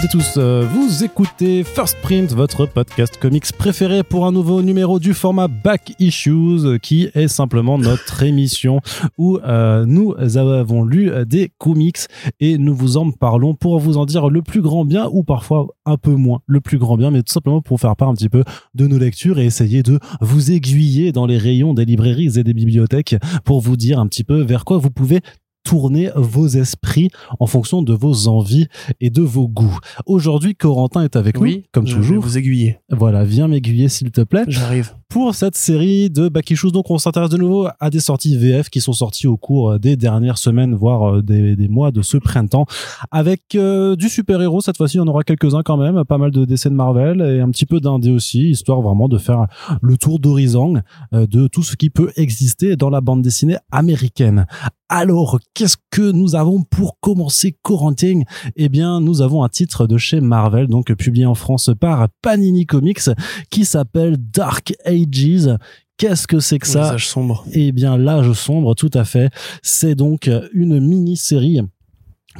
Toutes et tous, euh, vous écoutez First Print, votre podcast comics préféré pour un nouveau numéro du format Back Issues, euh, qui est simplement notre émission où euh, nous avons lu des comics et nous vous en parlons pour vous en dire le plus grand bien ou parfois un peu moins le plus grand bien, mais tout simplement pour faire part un petit peu de nos lectures et essayer de vous aiguiller dans les rayons des librairies et des bibliothèques pour vous dire un petit peu vers quoi vous pouvez tourner vos esprits en fonction de vos envies et de vos goûts. Aujourd'hui, Corentin est avec Oui, nous, comme je vais toujours. vous aiguiller. Voilà, viens m'aiguiller s'il te plaît. J'arrive. Pour cette série de Back donc on s'intéresse de nouveau à des sorties VF qui sont sorties au cours des dernières semaines, voire euh, des, mois de ce printemps, avec euh, du super-héros. Cette fois-ci, on aura quelques-uns quand même, pas mal de dessins de Marvel et un petit peu d'indé aussi, histoire vraiment de faire le tour d'horizon euh, de tout ce qui peut exister dans la bande dessinée américaine. Alors, qu'est-ce que nous avons pour commencer Corentin? Eh bien, nous avons un titre de chez Marvel, donc publié en France par Panini Comics, qui s'appelle Dark Ages. Qu'est-ce que c'est que ça? Visage sombre. eh bien, l'âge sombre, tout à fait. C'est donc une mini-série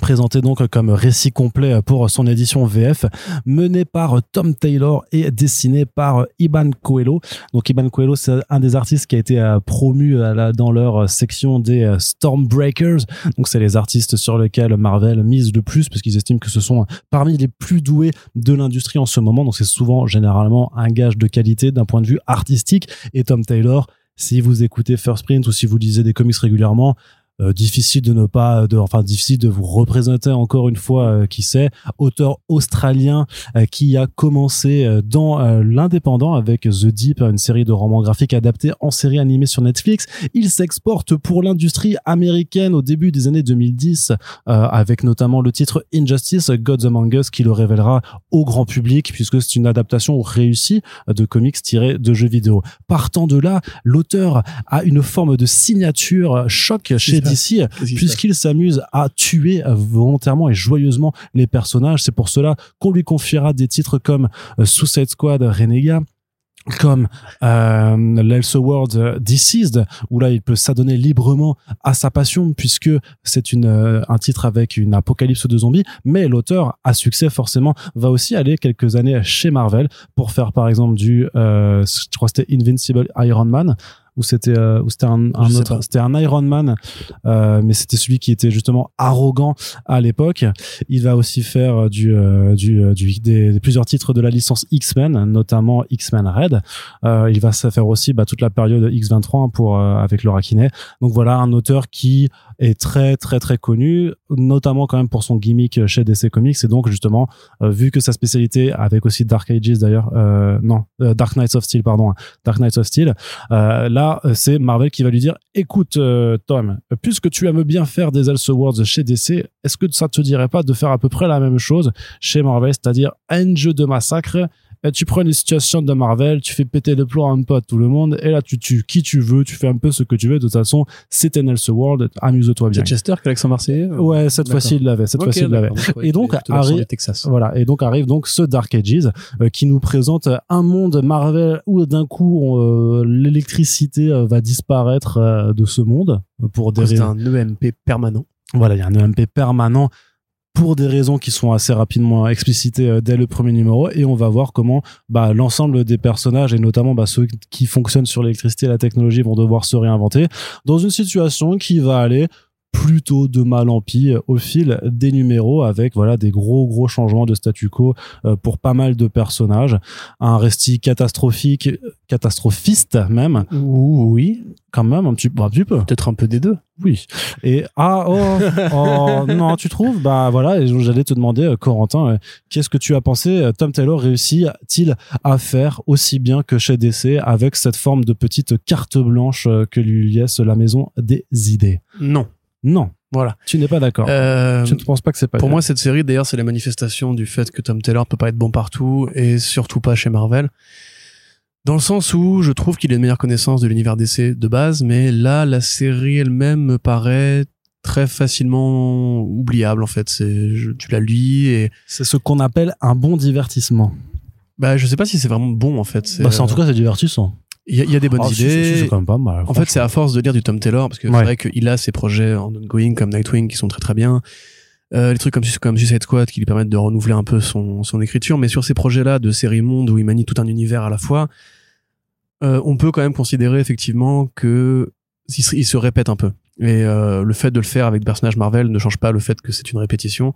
présentée donc comme récit complet pour son édition VF, menée par Tom Taylor et dessinée par Iban Coelho. Donc Iban Coelho, c'est un des artistes qui a été euh, promu la- dans leur section des euh, Stormbreakers. Donc c'est les artistes sur lesquels Marvel mise le plus parce qu'ils estiment que ce sont parmi les plus doués de l'industrie en ce moment. Donc c'est souvent généralement un gage de qualité d'un point de vue artistique. Et Tom Taylor, si vous écoutez First Print ou si vous lisez des comics régulièrement, euh, difficile de ne pas, de, enfin difficile de vous représenter encore une fois euh, qui c'est, auteur australien euh, qui a commencé euh, dans l'indépendant avec The Deep, une série de romans graphiques adaptés en série animée sur Netflix. Il s'exporte pour l'industrie américaine au début des années 2010 euh, avec notamment le titre Injustice, Gods Among Us qui le révélera au grand public puisque c'est une adaptation réussie de comics tirés de jeux vidéo. Partant de là, l'auteur a une forme de signature choc chez passe puisqu'il s'amuse à tuer volontairement et joyeusement les personnages. C'est pour cela qu'on lui confiera des titres comme euh, Suicide Squad Renega comme euh, l'Elseworld euh, Deceased où là il peut s'adonner librement à sa passion puisque c'est une euh, un titre avec une apocalypse de zombies mais l'auteur à succès forcément va aussi aller quelques années chez Marvel pour faire par exemple du euh, je crois c'était Invincible Iron Man ou c'était euh, c'était un, un autre c'était un Iron Man euh, mais c'était celui qui était justement arrogant à l'époque. Il va aussi faire du euh, du, euh, du des, des plusieurs titres de la licence X-Men notamment X-Men Red. Euh, il va se faire aussi bah, toute la période X23 pour euh, avec Laura Kinney. Donc voilà un auteur qui est très très très connu notamment quand même pour son gimmick chez DC Comics. Et donc justement euh, vu que sa spécialité avec aussi Dark Ages d'ailleurs euh, non euh, Dark Knights of Steel pardon Dark Knights of Steel euh, là c'est Marvel qui va lui dire écoute Tom puisque tu aimes bien faire des Elseworlds chez DC est-ce que ça te dirait pas de faire à peu près la même chose chez Marvel c'est-à-dire un jeu de massacre et tu prends une situation de Marvel, tu fais péter le plomb un peu à tout le monde, et là tu tues qui tu veux, tu fais un peu ce que tu veux. De toute façon, c'est un Elseworld, amuse-toi bien. C'est Chester qui l'accent marseillais Ouais, cette fois-ci il l'avait, cette fois-ci il l'avait. Et donc, qu'il avait plutôt l'accent arri- du Texas. Voilà, et donc arrive donc ce Dark Ages euh, qui nous présente un monde Marvel où d'un coup euh, l'électricité euh, va disparaître de ce monde pour des C'est un EMP permanent. Voilà, il y a un EMP permanent pour des raisons qui sont assez rapidement explicitées euh, dès le premier numéro et on va voir comment bah, l'ensemble des personnages et notamment bah, ceux qui fonctionnent sur l'électricité et la technologie vont devoir se réinventer dans une situation qui va aller plutôt de mal en pis euh, au fil des numéros avec voilà des gros gros changements de statu quo euh, pour pas mal de personnages un récit catastrophique catastrophiste même Oui, quand même un petit, un petit peu peut-être un peu des deux. oui. Et ah oh, oh non, tu trouves? Bah voilà, j'allais te demander euh, Corentin, qu'est-ce que tu as pensé Tom Taylor réussit-il à faire aussi bien que chez DC avec cette forme de petite carte blanche que lui laisse la maison des idées? Non. Non, Voilà. tu n'es pas d'accord. Euh, tu ne penses pas que c'est pas pour moi, cette série, d'ailleurs, c'est la manifestation du fait que Tom Taylor peut pas être bon partout et surtout pas chez Marvel. Dans le sens où je trouve qu'il a une meilleure connaissance de l'univers DC de base, mais là, la série elle-même me paraît très facilement oubliable en fait. C'est, tu la lis et c'est ce qu'on appelle un bon divertissement. bah je sais pas si c'est vraiment bon en fait. Bah, en euh, tout cas c'est divertissant. Il y, a- il y a des bonnes Ah, idées. si, c'est quand même pas mal. En fait, c'est à force de lire du Tom Taylor, parce que Ouais. c'est vrai qu'il a ses projets en ongoing comme Nightwing qui sont très très bien. euh, les trucs comme comme Suicide Squad qui lui permettent de renouveler un peu son son écriture mais sur ces projets là de série monde où il manie tout un univers à la fois euh, on peut quand même considérer effectivement que il se, il se répète un peu et euh, le fait de le faire avec des personnages Marvel ne change pas le fait que c'est une répétition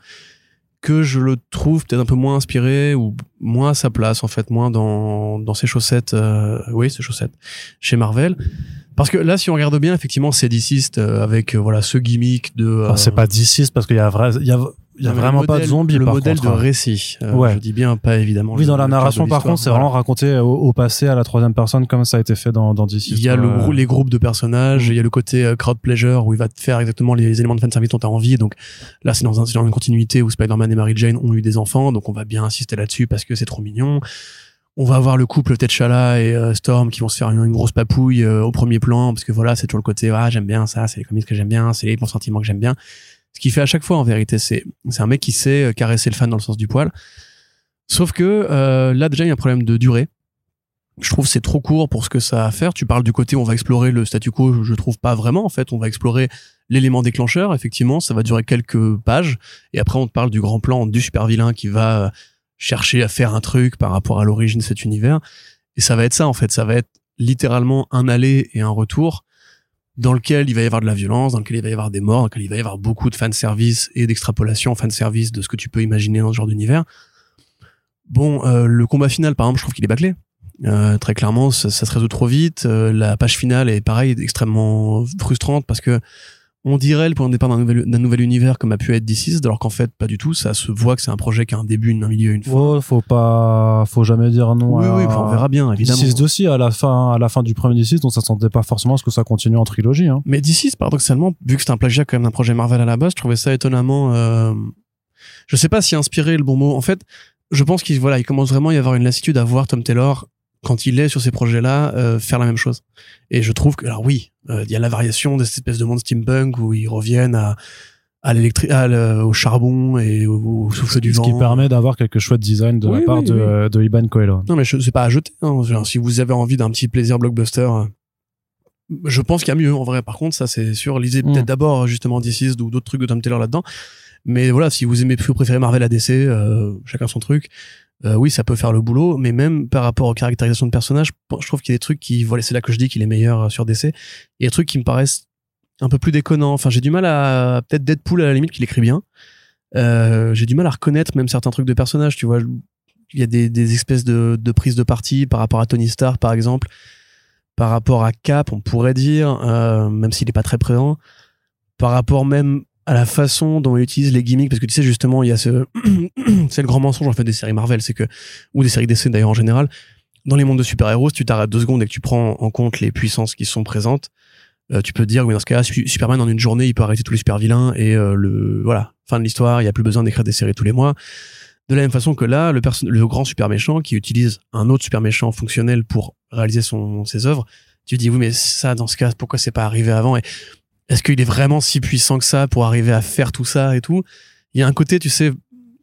que je le trouve peut-être un peu moins inspiré ou moins à sa place en fait moins dans dans ses chaussettes euh, oui ses chaussettes chez Marvel. Parce que là si on regarde bien effectivement c'est diciste euh, avec euh, voilà ce gimmick de c'est euh, pas d'ici parce qu'il y a vrai il y a il y a vraiment pas de zombies le par modèle contre, de hein. récit euh, Ouais. je dis bien pas évidemment oui dans la narration par contre c'est vraiment raconté au, au passé à la troisième personne comme ça a été fait dans dans DC il y a le, grou- les groupes de personnages, Mm. il y a le côté euh, crowd pleasure où il va te faire exactement les éléments de fanservice dont tu as envie. Donc là, c'est dans, un, c'est dans une continuité où Spider-Man et Mary Jane ont eu des enfants, donc on va bien insister là-dessus parce que c'est trop mignon. On va avoir le couple T'Challa et euh, Storm qui vont se faire une, une grosse papouille euh, au premier plan parce que voilà, c'est toujours le côté ah j'aime bien ça, c'est les comics que j'aime bien, c'est les bons sentiments que j'aime bien. Ce qu'il fait à chaque fois en vérité, c'est c'est un mec qui sait euh, caresser le fan dans le sens du poil. Sauf que euh, là déjà il y a un problème de durée. Je trouve c'est trop court pour ce que ça a à faire. Tu parles du côté on va explorer le statu quo, je trouve pas vraiment en fait. On va explorer l'élément déclencheur. Effectivement, ça va durer quelques pages et après on te parle du grand plan du super vilain qui va euh, chercher à faire un truc par rapport à l'origine de cet univers. Et ça va être ça en fait. Ça va être littéralement un aller et un retour dans lequel il va y avoir de la violence, dans lequel il va y avoir des morts, dans lequel il va y avoir beaucoup de fanservice et d'extrapolation fanservice de ce que tu peux imaginer dans ce genre d'univers. Bon, euh, le combat final, par exemple, je trouve qu'il est bâclé. Euh, très clairement, ça, ça se résout trop vite. Euh, la page finale est pareil, extrêmement frustrante parce que on dirait le point de départ d'un nouvel, d'un nouvel univers comme a pu être D6, alors qu'en fait pas du tout. Ça se voit que c'est un projet qui a un début, un milieu, une fin. Ouais, faut pas faut jamais dire non oui, à- oui, on verra bien, évidemment. D6 aussi à la fin à la fin du premier D6 donc ça sentait pas forcément à ce que ça continue en trilogie hein. Mais D6, paradoxalement, vu que c'est un plagiat quand même d'un projet Marvel à la base, je trouvais ça étonnamment. Euh... Je sais pas si inspiré est le bon mot. En fait, je pense qu'il voilà, il commence vraiment à y avoir une lassitude à voir Tom Taylor quand il est sur ces projets-là euh, faire la même chose. Et je trouve que alors oui, euh, il y a la variation de cette espèce de monde steampunk où ils reviennent à à l'électrique, au charbon et au, au souffle du ce vent. qui permet d'avoir quelques chouettes design de Oui, la part oui, de, oui. de Iban Coelho. Non, mais c'est pas à jeter. hein. Genre, si vous avez envie d'un petit plaisir blockbuster, euh, je pense qu'il y a mieux en vrai. Par contre, ça c'est sûr. Lisez Mm. peut-être d'abord justement DC ou d'autres trucs de Tom Taylor là-dedans. Mais voilà, si vous aimez, vous préférez Marvel à DC, euh, chacun son truc. Euh, oui, ça peut faire le boulot, mais même par rapport aux caractérisations de personnages, je trouve qu'il y a des trucs qui, voilà, c'est là que je dis qu'il est meilleur euh, sur DC. Il y a des trucs qui me paraissent un peu plus déconnants. Enfin, j'ai du mal à peut-être Deadpool à la limite qu'il écrit bien. Euh, j'ai du mal à reconnaître même certains trucs de personnages. Tu vois, il y a des, espèces de, prises de parti par rapport à Tony Stark, par exemple, par rapport à Cap, on pourrait dire, même s'il est pas très présent, par rapport même à la façon dont il utilise les gimmicks, parce que tu sais justement, il y a ce, c'est le grand mensonge en fait des séries Marvel, c'est que ou des séries DC d'ailleurs en général, dans les mondes de super-héros, si tu t'arrêtes deux secondes et que tu prends en compte les puissances qui sont présentes, euh, tu peux te dire oui dans ce Su- Superman en une journée il peut arrêter tous les super vilains et euh, le voilà fin de l'histoire il y a plus besoin d'écrire des séries tous les mois. De la même façon que là le, le grand super méchant qui utilise un autre super méchant fonctionnel pour réaliser son ses œuvres tu dis oui mais ça dans ce cas pourquoi c'est pas arrivé avant? Et est-ce qu'il est vraiment si puissant que ça pour arriver à faire tout ça et tout? Il y a un côté tu sais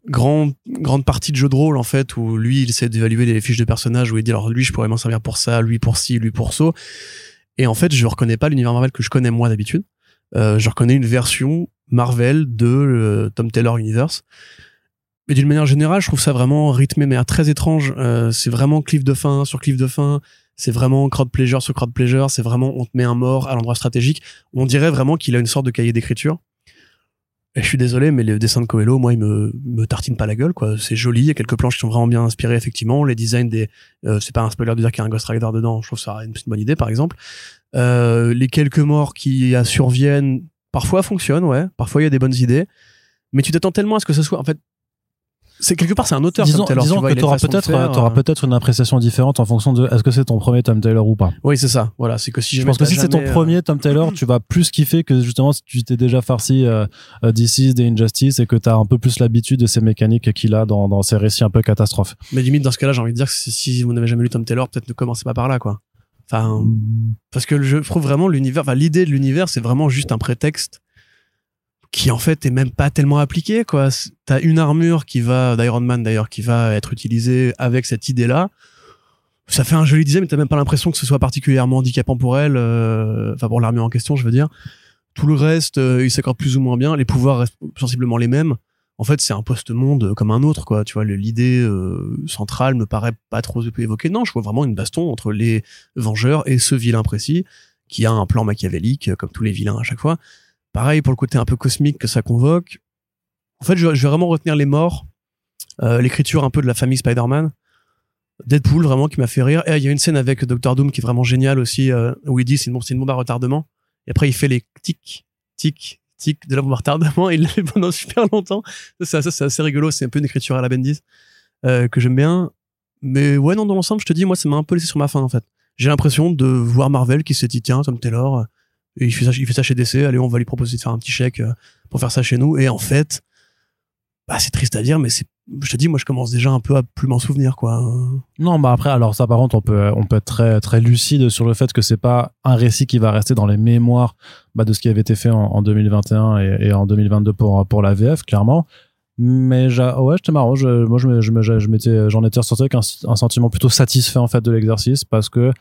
grand grande partie de jeu de rôle en fait où lui il essaie d'évaluer les fiches de personnages où il dit alors lui je pourrais m'en servir pour ça lui pour ci lui pour ça. Et en fait je reconnais pas l'univers Marvel que je connais moi d'habitude. Euh, je reconnais une version Marvel de euh, Tom Taylor Universe. Mais d'une manière générale je trouve ça vraiment rythmé mais très étrange. Euh, c'est vraiment cliff de fin sur cliff de fin c'est vraiment crowd pleasure sur crowd pleasure c'est vraiment on te met un mort à l'endroit stratégique on dirait vraiment qu'il a une sorte de cahier d'écriture et je suis désolé, mais les dessins de Coelho, moi, ils me, me tartinent pas la gueule, quoi. C'est joli, il y a quelques planches qui sont vraiment bien inspirées, effectivement. Les designs des, euh, c'est pas un spoiler de dire qu'il y a un Ghost Rider dedans. Je trouve ça une, bonne idée, par exemple. Euh, les quelques morts qui surviennent, parfois fonctionnent, ouais. Parfois il y a des bonnes idées. Mais tu t'attends tellement à ce que ce soit, en fait, c'est quelque part, c'est un auteur, disons Taylor, disons tu vois, que il a une t'auras façon de peut-être euh, peut-être une appréciation différente en fonction de est-ce que c'est ton premier Tom Taylor ou pas? Oui, c'est ça. Voilà. C'est que si je pense que si c'est ton euh, premier Tom Taylor, tu vas plus kiffer que justement si tu t'es déjà farci euh, euh, DC, des Injustice et que t'as un peu plus l'habitude de ces mécaniques qu'il a dans, dans ses récits un peu catastrophes. Mais limite, dans ce cas-là, j'ai envie de dire que si- si vous n'avez jamais lu Tom Taylor, peut-être ne commencez pas par là, quoi. Enfin, parce que je trouve vraiment l'univers, enfin, l'idée de l'univers, c'est vraiment juste un prétexte qui, en fait, est même pas tellement appliqué, quoi. T'as une armure qui va, d'Iron Man d'ailleurs, qui va être utilisée avec cette idée-là. Ça fait un joli design, mais t'as même pas l'impression que ce soit particulièrement handicapant pour elle, euh, enfin, pour l'armure en question, je veux dire. Tout le reste, euh, il s'accorde plus ou moins bien. Les pouvoirs restent sensiblement les mêmes. En fait, c'est un post-monde comme un autre, quoi. Tu vois, l'idée euh, centrale me paraît pas trop évoquée. Non, je vois vraiment une baston entre les Vengeurs et ce vilain précis qui a un plan machiavélique, euh, comme tous les vilains à chaque fois. Pareil pour le côté un peu cosmique que ça convoque. En fait, je, vais vraiment retenir les morts, euh, l'écriture un peu de la famille Spider-Man. Deadpool vraiment qui m'a fait rire. Et il y a une scène avec Doctor Doom qui est vraiment géniale aussi, euh, où il dit c'est une, bombe- à retardement. Et après il fait les tic, tic, tic de la bombe à retardement. Et il le fait pendant super longtemps. Ça, c'est assez rigolo. C'est un peu une écriture à la Bendis euh, que j'aime bien. Mais ouais, non, dans l'ensemble, je te dis, moi, ça m'a un peu laissé sur ma faim en fait. J'ai l'impression de voir Marvel qui s'est dit tiens, Tom Taylor, et il fait ça, il fait ça chez DC. Allez, on va lui proposer de faire un petit chèque euh, pour faire ça chez nous. Et en fait, bah, c'est triste à dire, mais je te dis, moi, je commence déjà un peu à plus m'en souvenir, quoi. Non, bah après, alors ça, par contre, on peut, on peut être très, très lucide sur le fait que c'est pas un récit qui va rester dans les mémoires bah, de ce qui avait été fait en, en 2021 et, en 2022 pour, pour la VF, clairement. Mais ouais, j'étais marrant. Je, moi, je, je, me- je m'étais, j'en étais ressorti avec un, un sentiment plutôt satisfait en fait de l'exercice parce que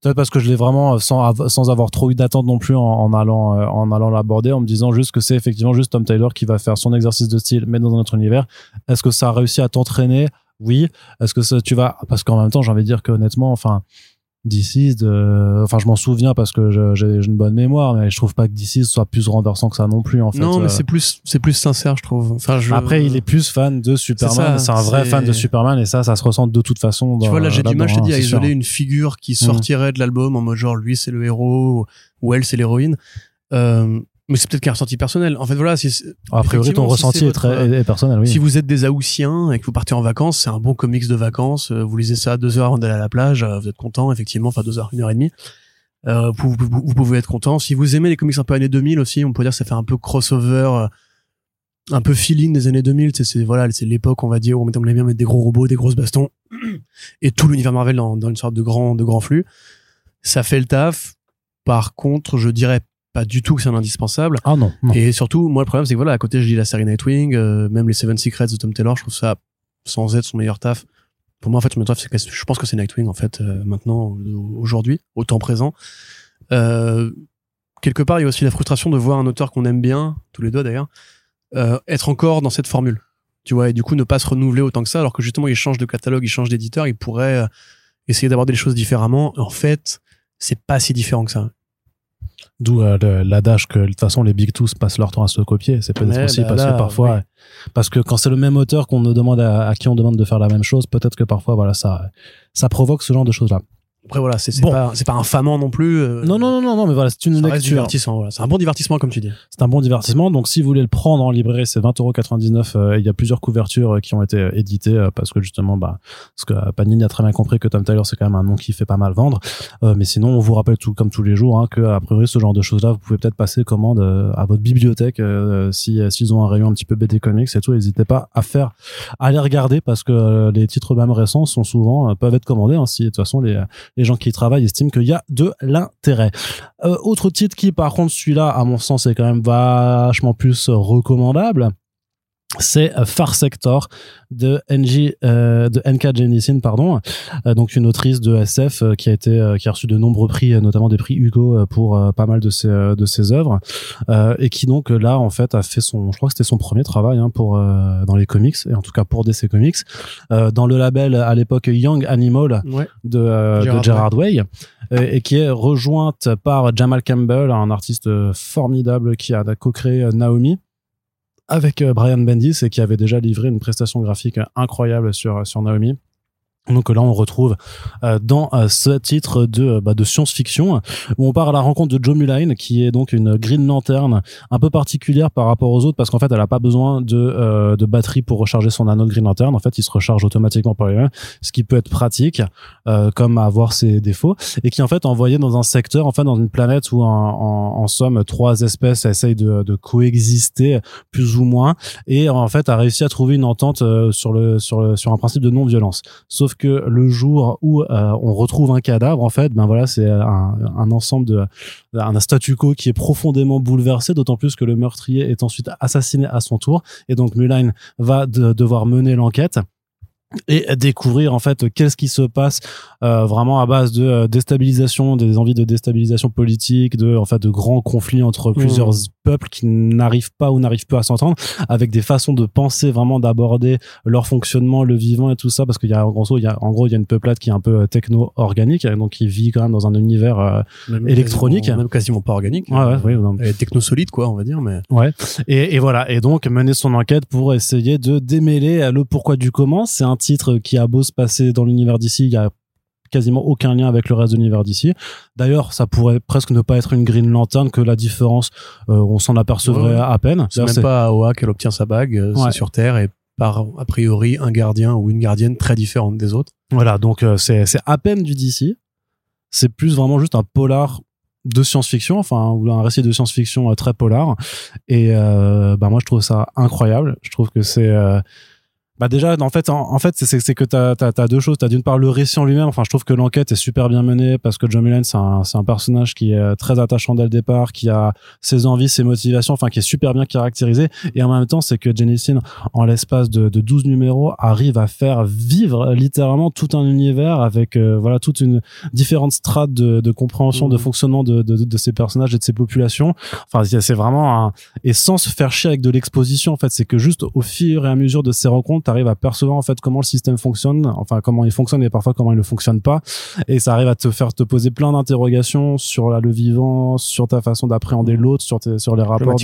peut-être parce que je l'ai vraiment euh, sans, sans avoir trop eu d'attente non plus en, en allant, euh, en allant l'aborder, en me disant juste que c'est effectivement juste Tom Taylor qui va faire son exercice de style, mais dans un autre univers. Est-ce que ça a réussi à t'entraîner? Oui. Est-ce que ça, tu vas parce qu'en même temps, j'ai envie de dire que honnêtement, enfin. DC, de... enfin je m'en souviens parce que j'ai une bonne mémoire, mais je trouve pas que DC soit plus renversant que ça non plus en fait. non, mais Euh, c'est plus, c'est plus sincère, je trouve. Enfin, je... après, il est plus fan de Superman. C'est un vrai fan de Superman et ça, ça se ressent de toute façon. Tu dans- vois, là, j'ai du mal, je là-dedans, dis, à sûr. isoler une figure qui sortirait de l'album en mode genre, lui, c'est le héros, ou elle, c'est l'héroïne. Euh, mais c'est peut-être qu'un ressenti personnel. En fait, voilà, A priori, ton si ressenti est très votre- est- est personnel, oui. si vous êtes des Haussiens et que vous partez en vacances, c'est un bon comics de vacances. euh, Vous lisez ça deux heures avant d'aller à la plage, euh, vous êtes content, effectivement, enfin deux heures, une heure et demie. Euh, vous, vous- vous pouvez être content. Si vous aimez les comics un peu années 2000 aussi, on peut dire que ça fait un peu crossover, un peu feeling des années 2000. C'est, voilà, c'est l'époque, on va dire, où on aime bien mettre des gros robots, des grosses bastons, et tout l'univers Marvel dans, dans une sorte de grand, de grand flux. Ça fait le taf. Par contre, je dirais pas du tout que c'est un indispensable. Ah non, non. Et surtout, moi, le problème, c'est que voilà, à côté, je lis la série Nightwing, euh, même les Seven Secrets de Tom Taylor, je trouve ça, sans être son meilleur taf. Pour moi, en fait, son meilleur taf, c'est que je pense que c'est Nightwing, en fait, euh, maintenant, aujourd'hui, au temps présent. Euh, quelque part, il y a aussi la frustration de voir un auteur qu'on aime bien, tous les deux d'ailleurs, être encore dans cette formule. Tu vois, et du coup, ne pas se renouveler autant que ça, alors que justement, il change de catalogue, il change d'éditeur, il pourrait essayer d'aborder les choses différemment. En fait, c'est pas si différent que ça. D'où euh, l'adage que de toute façon les Big Two passent leur temps à se copier. C'est peut-être aussi bah parce là, que parfois, oui. parce que quand c'est le même auteur qu'on demande à, à qui on demande de faire la même chose, peut-être que parfois voilà ça ça provoque ce genre de choses là. Après, voilà, c'est Bon. pas, c'est pas infamant non plus. euh, Non non non non non mais voilà c'est une lecture. divertissant, voilà. C'est un bon divertissement, comme tu dis. C'est un bon divertissement. Donc, si vous voulez le prendre en librairie, c'est 20,99€. Euh, il y a plusieurs couvertures euh, qui ont été éditées parce que justement, bah, parce que Panini a très bien compris que Tom Taylor, c'est quand même un nom qui fait pas mal vendre. Euh, mais sinon, on vous rappelle tout comme tous les jours hein, que a priori, ce genre de choses-là, vous pouvez peut-être passer commande à votre bibliothèque euh, si s'ils ont un rayon un petit peu BD comics et tout. N'hésitez pas à faire, à les regarder parce que les titres même récents sont souvent peuvent être commandés. Hein, si de toute façon les les gens qui y travaillent estiment qu'il y a de l'intérêt. Euh, autre titre qui, par contre, celui-là, à mon sens, est quand même vachement plus recommandable. C'est euh, Far Sector de NJ, euh, de NK Jemisin, pardon, Euh, donc une autrice de SF euh, qui a été, euh, qui a reçu de nombreux prix, notamment des prix Hugo pour pas mal de ses, de ses œuvres, euh, et qui donc là en fait a fait son, je crois que c'était son premier travail hein, pour euh, dans les comics et en tout cas pour DC Comics, euh, dans le label à l'époque Young Animal, Ouais. de, euh, Gerard de Gerard Way, et qui est rejointe par Jamal Campbell, un artiste formidable qui a co-créé Naomi avec euh, Brian Bendis et qui avait déjà livré une prestation graphique incroyable sur sur Naomi. Donc là, on retrouve euh, dans euh, ce titre de, euh, bah, de science-fiction où on part à la rencontre de Joe Mullane, qui est donc une Green Lantern un peu particulière par rapport aux autres parce qu'en fait, elle a pas besoin de, de batterie pour recharger son anneau de Green Lantern. En fait, il se recharge automatiquement par lui-même, ce qui peut être pratique, comme avoir ses défauts, et qui en fait envoyé dans un secteur, en fait, dans une planète où en, en, somme trois espèces essayent de, de coexister plus ou moins, et en fait a réussi à trouver une entente sur le sur le, sur un principe de non-violence. Sauf que le jour où euh, on retrouve un cadavre, en fait, ben voilà, c'est un, ensemble de un statu quo qui est profondément bouleversé, d'autant plus que le meurtrier est ensuite assassiné à son tour, et donc Mulan va de- devoir mener l'enquête. Et découvrir en fait qu'est-ce qui se passe euh, vraiment à base de euh, déstabilisation des envies de déstabilisation politique de en fait de grands conflits entre plusieurs peuples qui n'arrivent pas ou n'arrivent pas à s'entendre avec des façons de penser vraiment d'aborder leur fonctionnement le vivant et tout ça parce qu'il y a en gros il y a en gros il y a une peuplade qui est un peu techno organique donc qui vit quand même dans un univers euh, Même électronique. quasiment- même quasiment pas organique ouais, ouais, oui, techno solide quoi on va dire mais Ouais. Et, et voilà. Et donc mener son enquête pour essayer de démêler le pourquoi du comment. C'est un titre qui a beau se passer dans l'univers d'ici, il y a quasiment aucun lien avec le reste de l'univers d'ici. D'ailleurs, ça pourrait presque ne pas être une Green Lantern que la différence, euh, on s'en apercevrait Ouais. à peine. c'est même pas à Oa qu'elle obtient sa bague euh, Ouais. c'est sur Terre et par a priori un gardien ou une gardienne très différente des autres Voilà, donc euh, c'est c'est à peine du DC. C'est plus vraiment juste un polar de science-fiction, enfin ou un récit de science-fiction euh, très polar. Et bah moi je trouve ça incroyable. Je trouve que c'est bah déjà en fait en, en fait c'est- c'est que t'as t'as t'as deux choses. T'as d'une part le récit en lui-même. Enfin je trouve que l'enquête est super bien menée parce que John Mulaney c'est un c'est un personnage qui est très attachant dès le départ, qui a ses envies, ses motivations, enfin qui est super bien caractérisé. Et en même temps c'est que Jennison en l'espace de, de 12 numéros arrive à faire vivre littéralement tout un univers avec euh, voilà toute une différentes strates de, de compréhension de Mhm. fonctionnement de, de, de ces personnages et de ces populations enfin c'est c'est vraiment un et sans se faire chier avec de l'exposition en fait c'est que juste au fur et à mesure de ces rencontres t'arrives à percevoir en fait comment le système fonctionne enfin comment il fonctionne et parfois comment il ne fonctionne pas et ça arrive à te faire te poser plein d'interrogations sur la, le vivant sur ta façon d'appréhender l'autre sur tes, sur les rapports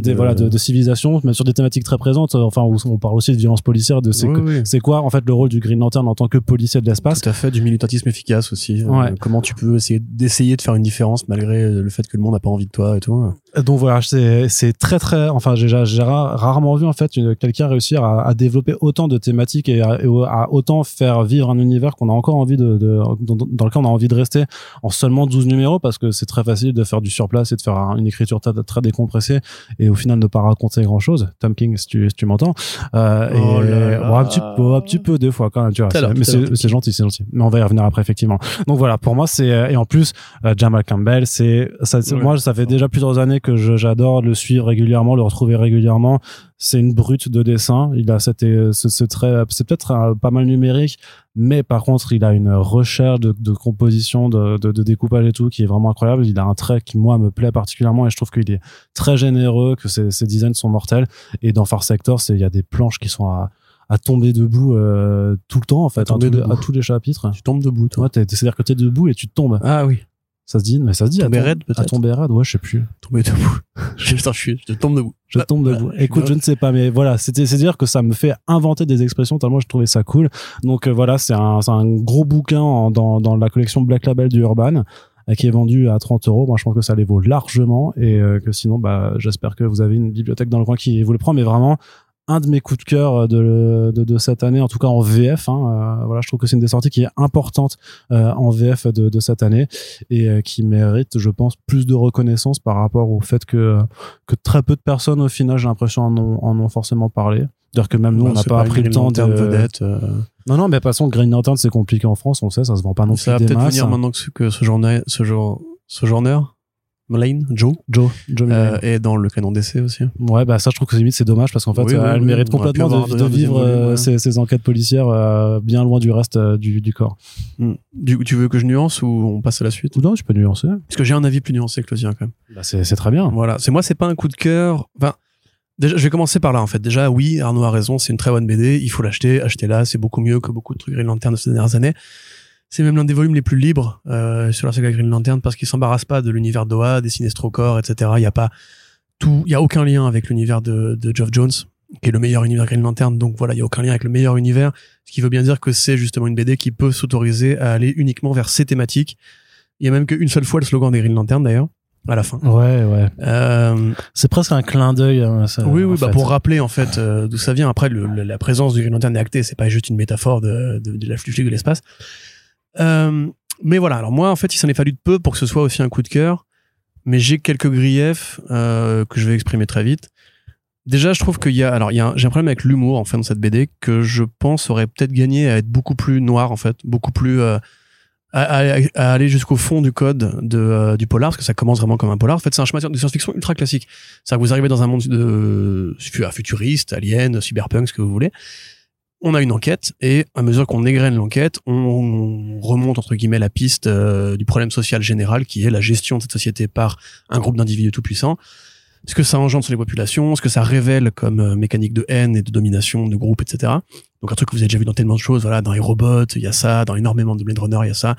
des, de- voilà de, de civilisation mais sur des thématiques très présentes enfin où on parle aussi de violence policière de c'est Oui, que- oui. c'est quoi en fait le rôle du Green Lantern en tant que policier de l'espace Tout à fait, du militantisme efficace aussi. Euh, Ouais. comment tu peux essayer d'essayer de faire une différence malgré le fait que le monde n'a pas envie de toi et tout. Donc voilà c'est très très enfin j'ai j'ai ra- rarement vu en fait quelqu'un réussir à, à développer autant de thématiques et à, et à autant faire vivre un univers qu'on a encore envie de, de dans, dans lequel on a envie de rester en seulement 12 numéros parce que c'est très facile de faire du surplace et de faire un- une écriture très, très décompressée et au final ne pas raconter grand chose Tom King si tu si tu m'entends euh, Oh et bon, un petit peu un petit peu des fois quand même tu vois mais c'est gentil c'est gentil. Mais on va y revenir après effectivement. Donc voilà pour moi c'est et en plus euh, Jamal Campbell c'est ça moi ça fait déjà plusieurs années que j'adore le suivre régulièrement le retrouver régulièrement c'est une brute de dessin il a cette euh, ce, ce trait c'est peut-être euh, pas mal numérique mais par contre il a une recherche de, de composition de, de, de découpage et tout qui est vraiment incroyable il a un trait qui moi me plaît particulièrement et je trouve qu'il est très généreux que ses, ses designs sont mortels et dans Far Sector c'est il y a des planches qui sont à à tomber debout euh, tout le temps en fait À à, tomber tous les- debout. à tous les chapitres Tu tombes debout, toi. Ouais, t'es- c'est-à-dire que t'es debout et tu tombes. Ah oui, Ça se dit, mais ça se dit. Tomber à raide, peut-être À tomber raide, ouais, je sais plus. tomber debout. Putain, je, suis, je tombe debout. Je Ah, tombe voilà, debout. Écoute, je ne sais pas, mais voilà, c'était, c'est dire que ça me fait inventer des expressions tellement je trouvais ça cool. Donc euh, voilà, c'est un, c'est un gros bouquin en- dans, dans la collection Black Label du Urban euh, qui est vendu à 30 euros. Moi, je pense que ça les vaut largement et euh, que sinon, bah, j'espère que vous avez une bibliothèque dans le coin qui vous le prend. Mais vraiment, un de mes coups de cœur de, de, de cette année, en tout cas en VF. Hein, euh, voilà, je trouve que c'est une des sorties qui est importante euh, en VF de, de cette année et euh, qui mérite, je pense, plus de reconnaissance par rapport au fait que que très peu de personnes, au final, j'ai l'impression, en ont, en ont forcément parlé. C'est-à-dire que même nous, on n'a pas pris le temps de. Vedette. euh, Non, non, mais de toute façon, Green Lantern, c'est compliqué en France, on le sait, ça se vend pas non plus ça va peut-être venir maintenant que ce, que ce journal, ce genre, ce Lane, Joe, Joe, Joe euh, est dans le canon d'essai aussi. Ouais, bah ça, je trouve que limite c'est dommage parce qu'en fait, Oui, elle oui, mérite complètement de, vivre euh, ouais. ces, ces enquêtes policières euh, bien loin du reste euh, du, du corps. Hmm. Du, tu veux que je nuance ou on passe à la suite? Non, tu peux nuancer. Parce que j'ai un avis plus nuancé que le tien quand même. Bah, c'est c'est très bien. Voilà, c'est moi, c'est pas un coup de cœur. Enfin, déjà, je vais commencer par là en fait. Déjà, oui, Arnaud a raison, c'est une très bonne BD, il faut l'acheter, achetez-la, c'est beaucoup mieux que beaucoup de trucs Green Lantern de ces dernières années. C'est même l'un des volumes les plus libres euh, sur la saga Green Lantern parce qu'il s'embarrasse pas de l'univers d'Oa, des Sinestro Corps, etc. Il y a pas tout, il y a aucun lien avec l'univers de, de Geoff Jones, qui est le meilleur univers Green Lantern. Donc voilà, il y a aucun lien avec le meilleur univers, ce qui veut bien dire que c'est justement une BD qui peut s'autoriser à aller uniquement vers ces thématiques. Il y a même qu'une seule fois le slogan des Green Lantern d'ailleurs, à la fin. Ouais, ouais. Euh, C'est presque un clin d'œil. hein, ça, oui, oui, bah fait. pour rappeler en fait euh, d'où ça vient. Après, le, le- la présence du Green Lantern est actée, c'est pas juste une métaphore de, de, de la flûte de l'espace. Euh, mais voilà, alors moi, en fait, il s'en est fallu de peu pour que ce soit aussi un coup de cœur, mais j'ai quelques griefs euh, que je vais exprimer très vite. Déjà, je trouve qu'il y a, alors il y a, j'ai un problème avec l'humour en fait dans cette BD que je pense aurait peut-être gagné à être beaucoup plus noir en fait, beaucoup plus euh, à, aller jusqu'au fond du code de, euh, du polar, parce que ça commence vraiment comme un polar. En fait, c'est un chemin de science-fiction ultra classique. C'est-à-dire que vous arrivez dans un monde de, fu- futuriste, alien, cyberpunk, ce que vous voulez. On a une enquête et à mesure qu'on égrène l'enquête, on remonte entre guillemets la piste euh, du problème social général qui est la gestion de cette société par un groupe d'individus tout puissants. Ce que ça engendre sur les populations, ce que ça révèle comme euh, mécanique de haine et de domination de groupe, etc. Donc un truc que vous avez déjà vu dans tellement de choses, voilà, dans les robots, il y a ça, dans énormément de Blade Runner, il y a ça.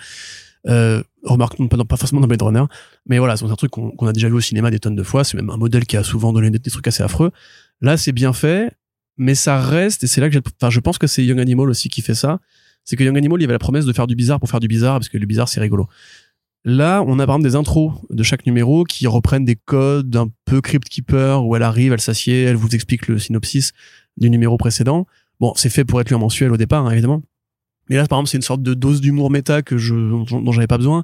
Euh, remarque pas, pas forcément dans Blade Runner, mais voilà, c'est un truc qu'on a déjà vu au cinéma des tonnes de fois. C'est même un modèle qui a souvent donné des, des trucs assez affreux. Là, c'est bien fait mais ça reste et c'est là que enfin je pense que c'est Young Animal aussi qui fait ça c'est que Young Animal il y avait la promesse de faire du bizarre pour faire du bizarre parce que le bizarre c'est rigolo. Là on a par exemple des intros de chaque numéro qui reprennent des codes un peu Crypt Keeper où elle arrive elle s'assied elle vous explique le synopsis du numéro précédent. Bon c'est fait pour être lu en mensuel au départ hein, évidemment. Mais là par exemple c'est une sorte de dose d'humour méta que je dont j'avais pas besoin.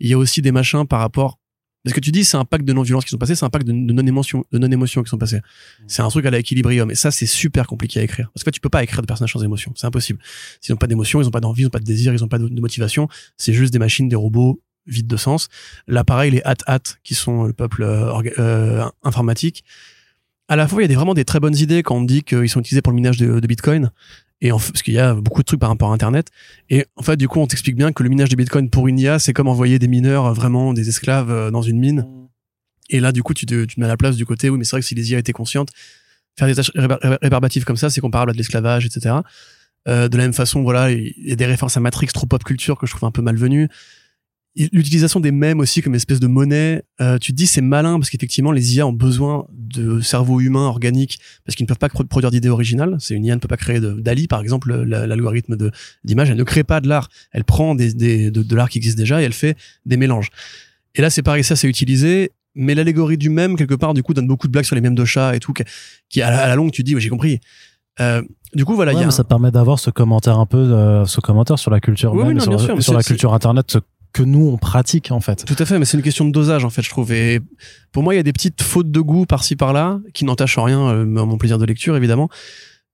Il y a aussi des machins par rapport parce que tu dis c'est un pack de non-violence qui sont passés, c'est un pack de, non-émotion, de non-émotion qui sont passés. Mm. C'est un truc à l'équilibrium. Et ça, c'est super compliqué à écrire. Parce que tu peux pas écrire de personnages sans émotion. C'est impossible. S'ils ont pas d'émotion, ils ont pas d'envie, ils ont pas de désir, ils ont pas de, motivation. C'est juste des machines, des robots vides de sens. Là, pareil, les hat-hat qui sont le peuple euh, euh, informatique. À la fois, il y a des, vraiment des très bonnes idées quand on dit qu'ils sont utilisés pour le minage de, de Bitcoin et en, parce qu'il y a beaucoup de trucs par rapport à Internet. Et en fait, du coup, on t'explique bien que le minage des bitcoins pour une IA, c'est comme envoyer des mineurs, euh, vraiment des esclaves euh, dans une mine. Et là, du coup, tu te, tu te mets à la place du côté, oui, mais c'est vrai que si les IA étaient conscientes, faire des tâches rébarbatives comme ça, c'est comparable à de l'esclavage, etc. Euh, de la même façon, voilà, il y a des références à Matrix trop pop culture que je trouve un peu malvenues l'utilisation des mèmes aussi comme espèce de monnaie, euh, tu te dis c'est malin parce qu'effectivement les IA ont besoin de cerveaux humains organiques parce qu'ils ne peuvent pas produire d'idées originales. C'est une IA ne peut pas créer de d'Ali par exemple l'algorithme de d'image, elle ne crée pas de l'art, elle prend des, des de, l'art qui existe déjà et elle fait des mélanges. Et là c'est pareil, ça c'est utilisé, mais l'allégorie du même quelque part du coup donne beaucoup de blagues sur les mèmes de chats et tout qui à la, longue tu te dis j'ai compris. Euh, du coup, voilà, y a ça permet d'avoir ce commentaire un peu, euh, ce commentaire sur la culture même, sur, sur la culture internet, que nous on pratique en fait. Tout à fait, mais c'est une question de dosage en fait, je trouve. Et pour moi, il y a des petites fautes de goût par-ci par-là qui n'entachent rien euh, à mon plaisir de lecture évidemment.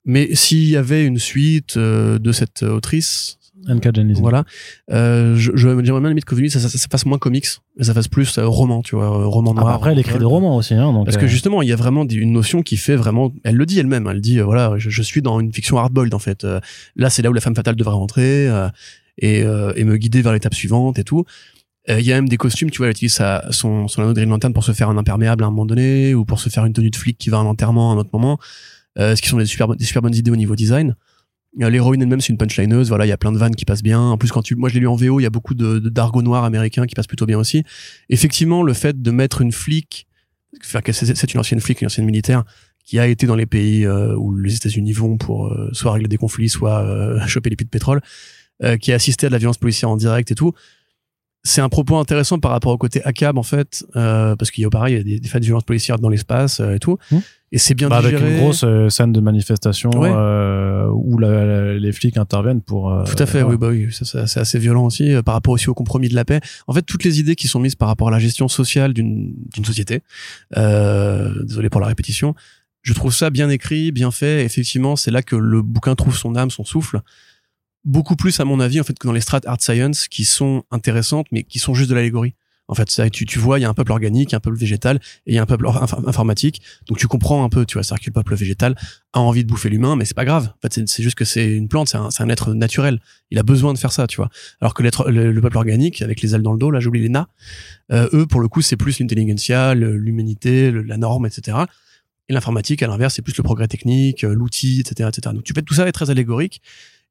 Mais s'il y avait une suite euh, de cette autrice, N.K. Jemisin. Voilà. Euh, je, j'aimerais bien limite que ça, ça, ça, fasse moins comics, mais ça fasse plus euh, roman, tu vois, roman ah, noir. après, elle écrit des romans aussi, hein, donc Parce que justement, il y a vraiment une notion qui fait vraiment, elle le dit elle-même, elle dit, voilà, je, je, suis dans une fiction hardboiled, en fait. là, c'est là où la femme fatale devrait rentrer et, euh, et me guider vers l'étape suivante et tout. Euh, il y a même des costumes, tu vois, elle utilise sa, son, son anneau de Green Lantern pour se faire un imperméable à un moment donné, ou pour se faire une tenue de flic qui va à un enterrement à un autre moment. Euh, ce qui sont des super, des super bonnes idées au niveau design. Euh, l'héroïne elle-même, c'est une punchlineuse. Voilà, il y a plein de vannes qui passent bien. En plus, quand tu, moi, je l'ai lu en VO, il y a beaucoup de, d'argot noir américain qui passe plutôt bien aussi. Effectivement, le fait de mettre une flic, faire c'est une ancienne flic, une ancienne militaire, qui a été dans les pays euh, où les États-Unis vont pour soit régler des conflits, soit choper les puits de pétrole, qui a assisté à de la violence policière en direct et tout c'est un propos intéressant par rapport au côté ACAB en fait, euh, parce qu'il y a pareil, il y a des, des faits de violence policière dans l'espace euh, et tout. Mmh. Et c'est bien bah, Avec une grosse euh, scène de manifestation où les flics interviennent pour. tout à fait, oui, bah oui, c'est assez violent aussi par rapport aussi au compromis de la paix. En fait, toutes les idées qui sont mises par rapport à la gestion sociale d'une société. désolé pour la répétition. Je trouve ça bien écrit, bien fait. Effectivement, c'est là que le bouquin trouve son âme, son souffle beaucoup plus à mon avis en fait que dans les strates art science qui sont intéressantes mais qui sont juste de l'allégorie. En fait, ça, tu, tu vois, il y a un peuple organique, un peuple végétal et il y a un peuple informatique. Donc tu comprends un peu, tu vois, c'est-à-dire que le peuple végétal a envie de bouffer l'humain, mais c'est pas grave. En fait, c'est juste que c'est une plante, c'est un, un, être naturel. Il a besoin de faire ça, tu vois. Alors que l'être, le, peuple organique, avec les ailes dans le dos, là, j'oublie les na, euh, eux, pour le coup, c'est plus l'intelligentsia, l'humanité, la norme, etc. Et l'informatique, à l'inverse, c'est plus le progrès technique, euh, l'outil, etc., etc. Donc tu fais tout ça est très allégorique.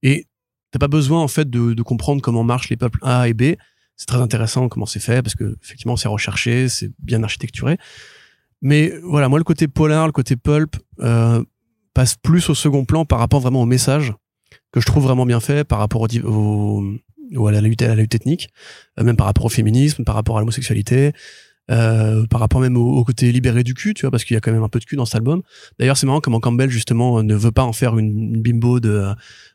Et T'as pas besoin en fait de, comprendre comment marchent les peuples A et B. C'est très intéressant comment c'est fait parce que effectivement c'est recherché, c'est bien architecturé. Mais voilà, moi le côté polar, le côté pulp euh, passe plus au second plan par rapport vraiment au message que je trouve vraiment bien fait par rapport au, au, à, la lutte, à la lutte ethnique, euh, même par rapport au féminisme, par rapport à l'homosexualité. Euh, par rapport même au, côté libéré du cul, tu vois, parce qu'il y a quand même un peu de cul dans cet album. D'ailleurs, c'est marrant comment Campbell justement ne veut pas en faire une, bimbo de,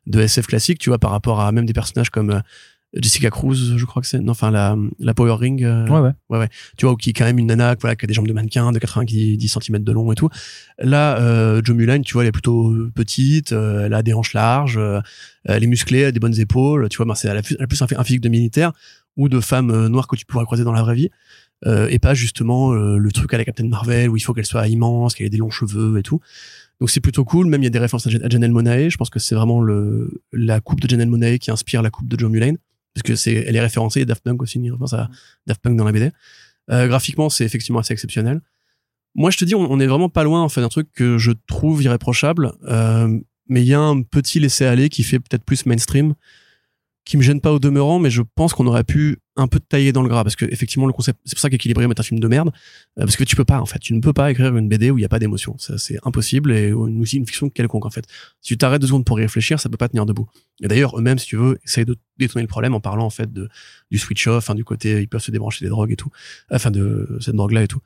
de SF classique, tu vois, par rapport à même des personnages comme euh, Jessica Cruz, je crois que c'est, non, enfin la, la Power Ring. Euh, ouais, ouais. Ouais, ouais. Tu vois, qui est quand même une nana, voilà, qui a des jambes de mannequin, de 90 cm de long et tout. Là, euh, Joe Mulan, tu vois, elle est plutôt petite, elle a des hanches larges, elle est musclée, elle a des bonnes épaules, tu vois, ben, c'est elle a plus, plus un, physique de militaire ou de femme noire que tu pourrais croiser dans la vraie vie. Euh, et pas justement euh, le truc à la Captain Marvel où il faut qu'elle soit immense, qu'elle ait des longs cheveux et tout. Donc c'est plutôt cool. Même il y a des références à, Jan- à Janelle Monae. Je pense que c'est vraiment le la coupe de Janelle Monae qui inspire la coupe de Joe Mulane parce que c'est elle est référencée. Daft Punk aussi. Une référence à Daft Punk dans la BD. Euh, graphiquement, c'est effectivement assez exceptionnel. Moi, je te dis, on, on est vraiment pas loin en fait d'un truc que je trouve irréprochable. Mais il y a un petit laisser aller qui fait peut-être plus mainstream qui me gêne pas au demeurant, mais je pense qu'on aurait pu un peu tailler dans le gras parce que effectivement le concept, c'est pour ça qu'Équilibrium est un film de merde, euh, parce que tu peux pas en fait, tu ne peux pas écrire une BD où il y a pas d'émotion, c'est impossible et aussi une fiction quelconque en fait. Si tu t'arrêtes deux secondes pour y réfléchir, ça peut pas tenir debout. Et d'ailleurs eux-mêmes, si tu veux, essayent de détourner le problème en parlant en fait de du switch off, hein, du côté ils peuvent se débrancher des drogues et tout, enfin de cette drogue là et tout.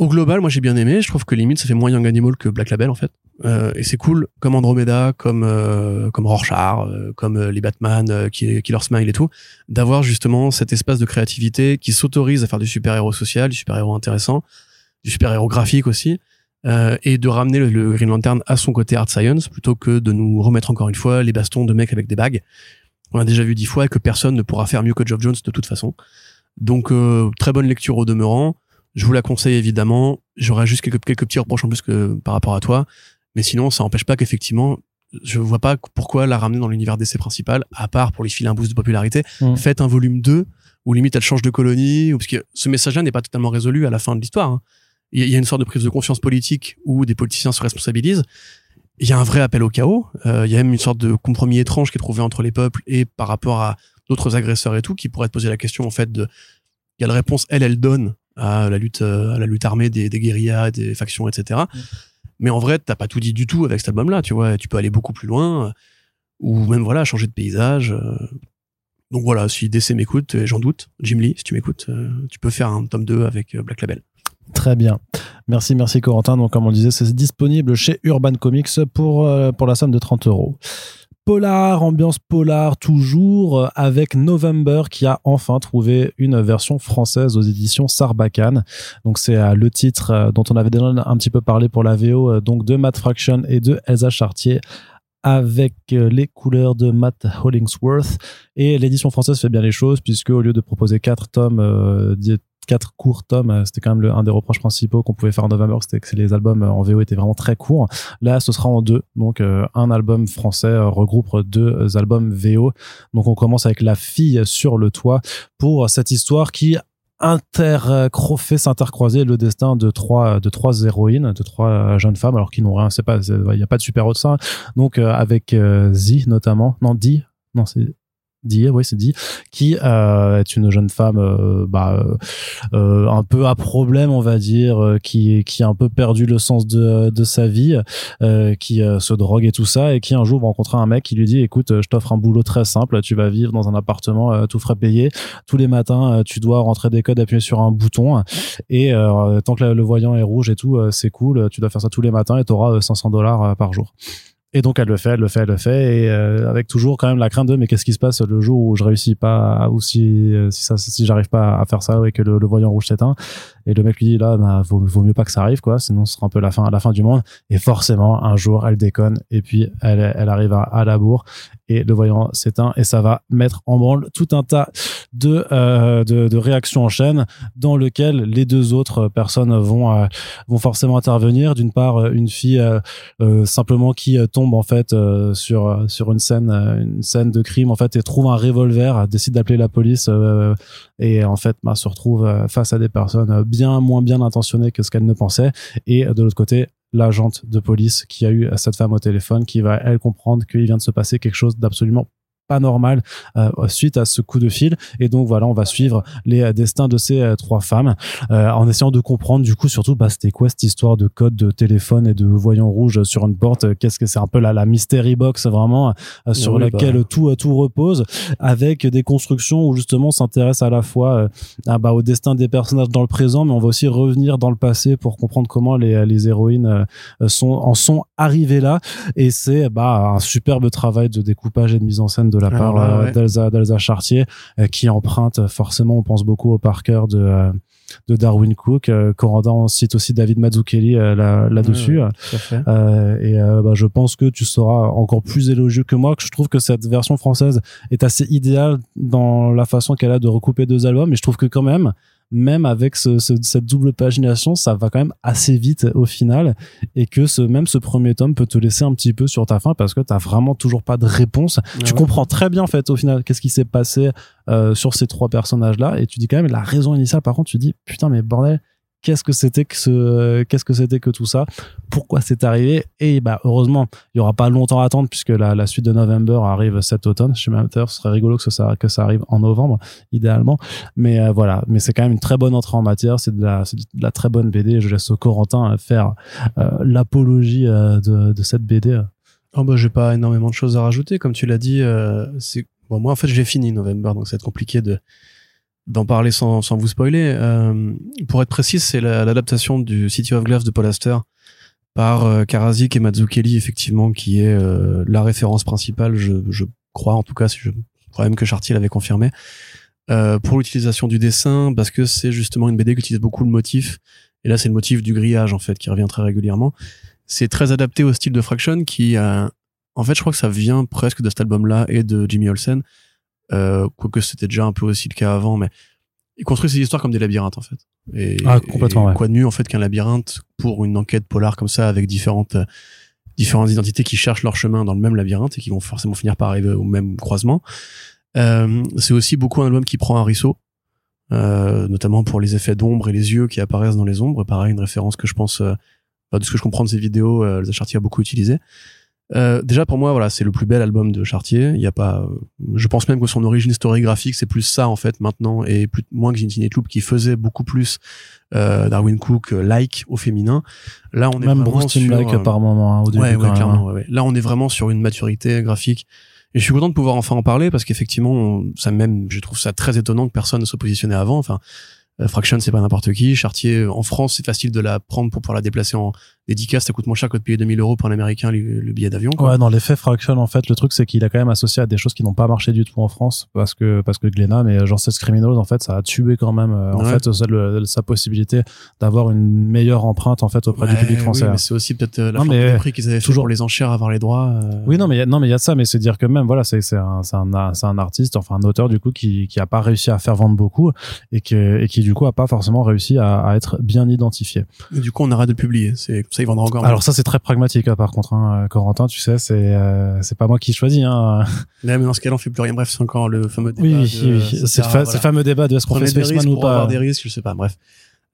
Au global, moi j'ai bien aimé. Je trouve que limite ça fait moins Young Animal que Black Label en fait. Euh, et c'est cool, comme Andromeda, comme euh, comme Rorschach, euh, comme euh, les Batman, qui Killer Smile et tout, d'avoir justement cet espace de créativité qui s'autorise à faire du super-héros social, du super-héros intéressant, du super-héros graphique aussi, et de ramener le, Green Lantern à son côté art science plutôt que de nous remettre encore une fois les bastons de mecs avec des bagues. On a déjà vu dix fois et que personne ne pourra faire mieux que Geoff Jones de toute façon. Donc très bonne lecture au demeurant. Je vous la conseille évidemment. J'aurai juste quelques, quelques petits reproches en plus que par rapport à toi. Mais sinon, ça n'empêche pas qu'effectivement, je vois pas pourquoi la ramener dans l'univers d'essai principal, à part pour lui filer un boost de popularité. Mm. Faites un volume 2, où limite elle change de colonie, ou parce que ce message-là n'est pas totalement résolu à la fin de l'histoire. hein. Il y a- il y a une sorte de prise de conscience politique où des politiciens se responsabilisent. Il y a un vrai appel au chaos. Euh, il y a même une sorte de compromis étrange qui est trouvé entre les peuples et par rapport à d'autres agresseurs et tout, qui pourrait te poser la question en fait de quelle réponse elle, elle donne à la lutte, euh, à la lutte armée des, des guérillas, des factions, etc. Mais en vrai, t'as pas tout dit du tout avec cet album-là, tu vois. Tu peux aller beaucoup plus loin, euh, ou même voilà, changer de paysage. euh. Donc voilà, si DC m'écoute, et j'en doute, Jim Lee, si tu m'écoutes, tu peux faire un tome 2 avec Black Label. Très bien. Merci, merci Corentin. Donc, comme on le disait, c'est disponible chez Urban Comics pour, pour la somme de 30 euros. Polar, ambiance polar toujours, euh, avec November qui a enfin trouvé une version française aux éditions Sarbacane. Donc c'est euh, le titre euh, dont on avait déjà un petit peu parlé pour la VO, donc de Matt Fraction et de Elsa Chartier avec les couleurs de Matt Hollingsworth et l'édition française fait bien les choses puisque au lieu de proposer quatre tomes euh, quatre courts tomes euh, c'était quand même le, un des reproches principaux qu'on pouvait faire en November c'était que les albums euh, en VO étaient vraiment très courts. Là ce sera en deux. Donc euh, un album français regroupe deux albums VO donc on commence avec la fille sur le toit pour cette histoire qui intercro- fait s'intercroiser le destin de trois de trois héroïnes de trois jeunes femmes alors qui n'ont rien c'est pas il y a pas de super héros de ça. Donc avec euh, Z notamment. Non Di non c'est Di oui c'est Di qui euh, est une jeune femme euh, bah, euh, euh, un peu à problème on va dire euh, qui qui a un peu perdu le sens de de sa vie euh, qui se drogue et tout ça et qui un jour va rencontrer un mec qui lui dit écoute je t'offre un boulot très simple tu vas vivre dans un appartement tout frais payé. Tous les matins tu dois rentrer des codes appuyer sur un bouton et tant que le voyant est rouge et tout c'est cool tu dois faire ça tous les matins et tu auras 500 dollars par jour et donc elle le fait, elle le fait, elle le fait, et euh, avec toujours quand même la crainte de mais qu'est-ce qui se passe le jour où je réussis pas, ou si euh, si ça, si j'arrive pas à faire ça et que le, le voyant rouge s'éteint. Et le mec lui dit là, bah, vaut, vaut mieux pas que ça arrive quoi, sinon ce sera un peu la fin, la fin du monde. Et forcément un jour elle déconne et puis elle elle arrive à, à la bourre et le voyant s'éteint et ça va mettre en branle tout un tas de euh, de, réactions en chaîne dans lequel les deux autres personnes vont euh, vont forcément intervenir. D'une part euh, une fille simplement qui tombe en fait sur sur une scène une scène de crime en fait et trouve un revolver décide d'appeler la police et en fait bah, se retrouve face à des personnes bien moins bien intentionnées que ce qu'elle ne pensait et de l'autre côté l'agente de police qui a eu cette femme au téléphone qui va elle comprendre qu'il vient de se passer quelque chose d'absolument pas normal euh, suite à ce coup de fil. Et donc voilà on va suivre les euh, destins de ces euh, trois femmes euh, en essayant de comprendre du coup surtout bah c'était quoi cette histoire de code de téléphone et de voyant rouge sur une porte? Qu'est-ce que c'est un peu la, la mystery box vraiment sur Oui, laquelle bah. tout tout repose avec des constructions où justement on s'intéresse à la fois bah, au destin des personnages dans le présent mais on va aussi revenir dans le passé pour comprendre comment les, les héroïnes sont en sont arrivées là. Et c'est bah un superbe travail de découpage et de mise en scène de la Ah, part ouais, euh, ouais. d'Elsa d'Elsa Chartier euh, qui emprunte forcément on pense beaucoup au Parker de euh, de Darwin Cook euh, Corentin on cite aussi David Mazzucchelli euh, là là dessus Ouais, ouais, tout à fait. euh, et euh, bah, je pense que tu seras encore plus élogieux que moi que je trouve que cette version française est assez idéale dans la façon qu'elle a de recouper deux albums et je trouve que quand même même avec ce, ce- cette double pagination, ça va quand même assez vite au final, et que ce, même ce premier tome peut te laisser un petit peu sur ta faim parce que t'as vraiment toujours pas de réponse. tu Ah ouais. comprends très bien en fait au final qu'est-ce qui s'est passé euh, sur ces trois personnages-là, et tu dis quand même la raison initiale. Par contre, tu dis putain mais bordel. Qu'est-ce que c'était que ce, qu'est-ce que c'était que tout ça? Pourquoi c'est arrivé? Et bah heureusement, il y aura pas longtemps à attendre puisque la, suite de November arrive cet automne. Même d'ailleurs, ce serait rigolo que ça que ça arrive en novembre idéalement. Mais euh, voilà, mais c'est quand même une très bonne entrée en matière. C'est de la très bonne BD. Je laisse Corentin faire euh, l'apologie euh, de, cette BD. Oh bah j'ai pas énormément de choses à rajouter comme tu l'as dit euh, moi en fait j'ai fini November donc ça va être compliqué de d'en parler sans, vous spoiler Euh, pour être précis c'est la- l'adaptation du City of Gloves de Paul Auster par euh, Karazik et Mazzucchelli effectivement qui est euh, la référence principale je, crois en tout cas si je crois même que Chartier l'avait confirmé pour l'utilisation du dessin parce que c'est justement une BD qui utilise beaucoup le motif et là c'est le motif du grillage en fait qui revient très régulièrement. C'est très adapté au style de Fraction qui en fait je crois que ça vient presque de cet album là et de Jimmy Olsen euh, quoique c'était déjà un peu aussi le cas avant mais il construit ses histoires comme des labyrinthes en fait et, Ah, complètement, et ouais. quoi de mieux en fait qu'un labyrinthe pour une enquête polar comme ça avec différentes euh, différentes identités qui cherchent leur chemin dans le même labyrinthe et qui vont forcément finir par arriver au même croisement euh, c'est aussi beaucoup un album qui prend un risseau euh, notamment pour les effets d'ombre et les yeux qui apparaissent dans les ombres pareil une référence que je pense euh, de ce que je comprends de ces vidéos, euh, Chartier a beaucoup utilisé. Euh, déjà pour moi, voilà, c'est le plus bel album de Chartier. Il y a pas, euh, je pense même que son origine historiographique, c'est plus ça en fait maintenant et plus moins que Ginty Loop qui faisait beaucoup plus euh, Darwin Cook euh, like au féminin. Là, on est Même vraiment Bruce sur, Timm-like euh, par moment hein, au début. ouais, quand ouais, clairement. hein. ouais, ouais. Là, on est vraiment sur une maturité graphique. Et je suis content de pouvoir enfin en parler parce qu'effectivement, ça même, je trouve ça très étonnant que personne ne se positionnait avant. Enfin, euh, Fraction, c'est pas n'importe qui. Chartier, en France, c'est facile de la prendre pour pouvoir la déplacer en dédicace. Ça coûte moins cher que de payer 2000 euros pour un américain le, le billet d'avion. Ouais, dans l'effet Fraction, en fait, le truc, c'est qu'il a quand même associé à des choses qui n'ont pas marché du tout en France, parce que, parce que Glenna, mais genre, Sex Criminals, en fait, ça a tué quand même, euh, en fait, ça, le- sa possibilité d'avoir une meilleure empreinte, en fait, auprès du public oui, français. mais c'est aussi peut-être euh, la Non, mais prix qu'ils avaient fait toujours- pour les enchères, avoir les droits. euh, Oui, non, mais il y a, non, mais il y a ça, mais c'est dire que même, voilà, c'est, c'est un, c'est un, c'est un artiste, enfin, un auteur, du coup, qui, qui a pas réussi à faire vendre beaucoup, et que, et qui, du coup, a pas forcément réussi à, à être bien identifié. et du coup, on arrête de publier. C'est ça, ils vendront encore. Alors ça, c'est très pragmatique, hein, par contre, hein, Corentin, tu sais, c'est, euh, c'est pas moi qui choisis, hein. mais dans ce cas-là, on fait plus rien. Bref, c'est encore le fameux débat. Oui, oui, oui, c'est le fa- voilà. fameux débat de est-ce qu'on fait Spaceman ou pas. avoir des risques, je sais pas. Bref.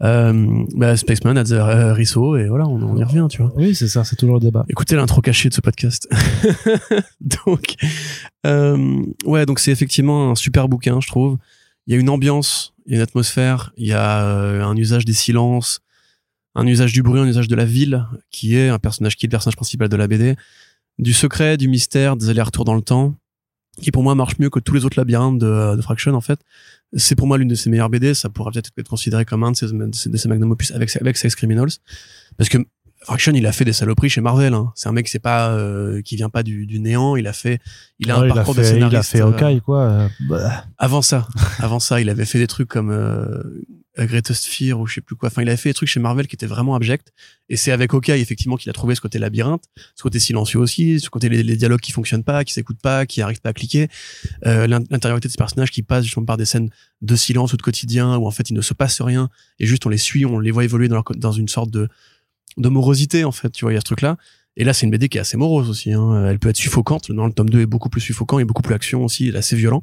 Euh, bah, Spaceman a des euh, Risso et voilà, on, on y revient, tu vois. Oui, c'est ça, c'est toujours le débat. Écoutez l'intro cachée de ce podcast. donc, euh, ouais, donc c'est effectivement un super bouquin, je trouve. Il y a une ambiance, il y a une atmosphère, il y a euh, un usage des silences, un usage du bruit, un usage de la ville, qui est un personnage qui est le personnage principal de la BD, du secret, du mystère, des allers-retours dans le temps, qui pour moi marche mieux que tous les autres labyrinthes de, de Fraction en fait. C'est pour moi l'une de ses meilleures BD, ça pourra peut-être être considéré comme un de ses, de ses, magnum opus avec, avec Sex Criminals, parce que Fraction, il a fait des saloperies chez Marvel. Hein. C'est un mec, c'est pas euh, qui vient pas du, du néant. Il a fait, il a Ouais, un parcours fait, de scénariste. Il a fait euh, Hawkeye, quoi. euh, bah. avant ça, avant ça, il avait fait des trucs comme euh, Greatest Fear ou je sais plus quoi. Enfin, il avait fait des trucs chez Marvel qui étaient vraiment abjects. Et c'est avec Hawkeye effectivement qu'il a trouvé ce côté labyrinthe, ce côté silencieux aussi, ce côté les, dialogues qui fonctionnent pas, qui s'écoutent pas, qui arrivent pas à cliquer, euh, l'in- l'intériorité de ces personnages qui passent justement par des scènes de silence ou de quotidien où en fait il ne se passe rien et juste on les suit, on les voit évoluer dans, une sorte de de morosité en fait. Tu vois, il y a ce truc là. Et là, c'est une BD qui est assez morose aussi. Hein. Elle peut être suffocante. Non, le tome 2 est beaucoup plus suffocant et beaucoup plus action aussi. Il est assez violent.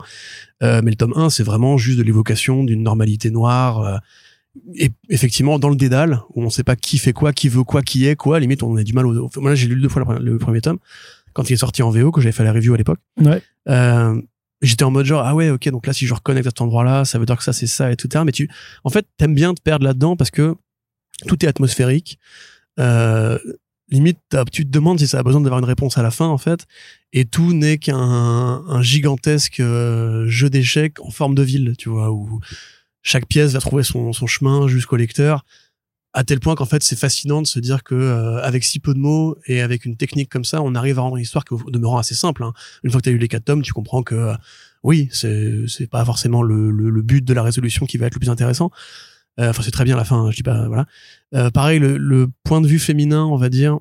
Euh, mais le tome 1, c'est vraiment juste de l'évocation d'une normalité noire. euh, et effectivement, dans le dédale, où on sait pas qui fait quoi, qui veut quoi, qui est quoi, limite, on a du mal au... Moi, là, j'ai lu deux fois le, le premier tome, quand il est sorti en VO, que j'avais fait la review à l'époque. Ouais. Euh, j'étais en mode genre, ah ouais, ok, donc là, si je reconnecte à cet endroit-là, ça veut dire que ça, c'est ça, et tout, Mais tu, en fait, t'aimes bien te perdre là-dedans parce que tout est atmosphérique. Euh, limite, tu te demandes si ça a besoin d'avoir une réponse à la fin, en fait. Et tout n'est qu'un un gigantesque euh, jeu d'échecs en forme de ville, tu vois, où chaque pièce va trouver son, son chemin jusqu'au lecteur, à tel point qu'en fait, c'est fascinant de se dire que euh, avec si peu de mots et avec une technique comme ça, on arrive à rendre une histoire qui, demeurant assez simple. hein. Une fois que tu as lu les quatre tomes, tu comprends que euh, oui, c'est pas forcément le, le but de la résolution qui va être le plus intéressant. Euh, Enfin, c'est très bien la fin, je dis pas voilà. Euh, pareil, le, point de vue féminin, on va dire,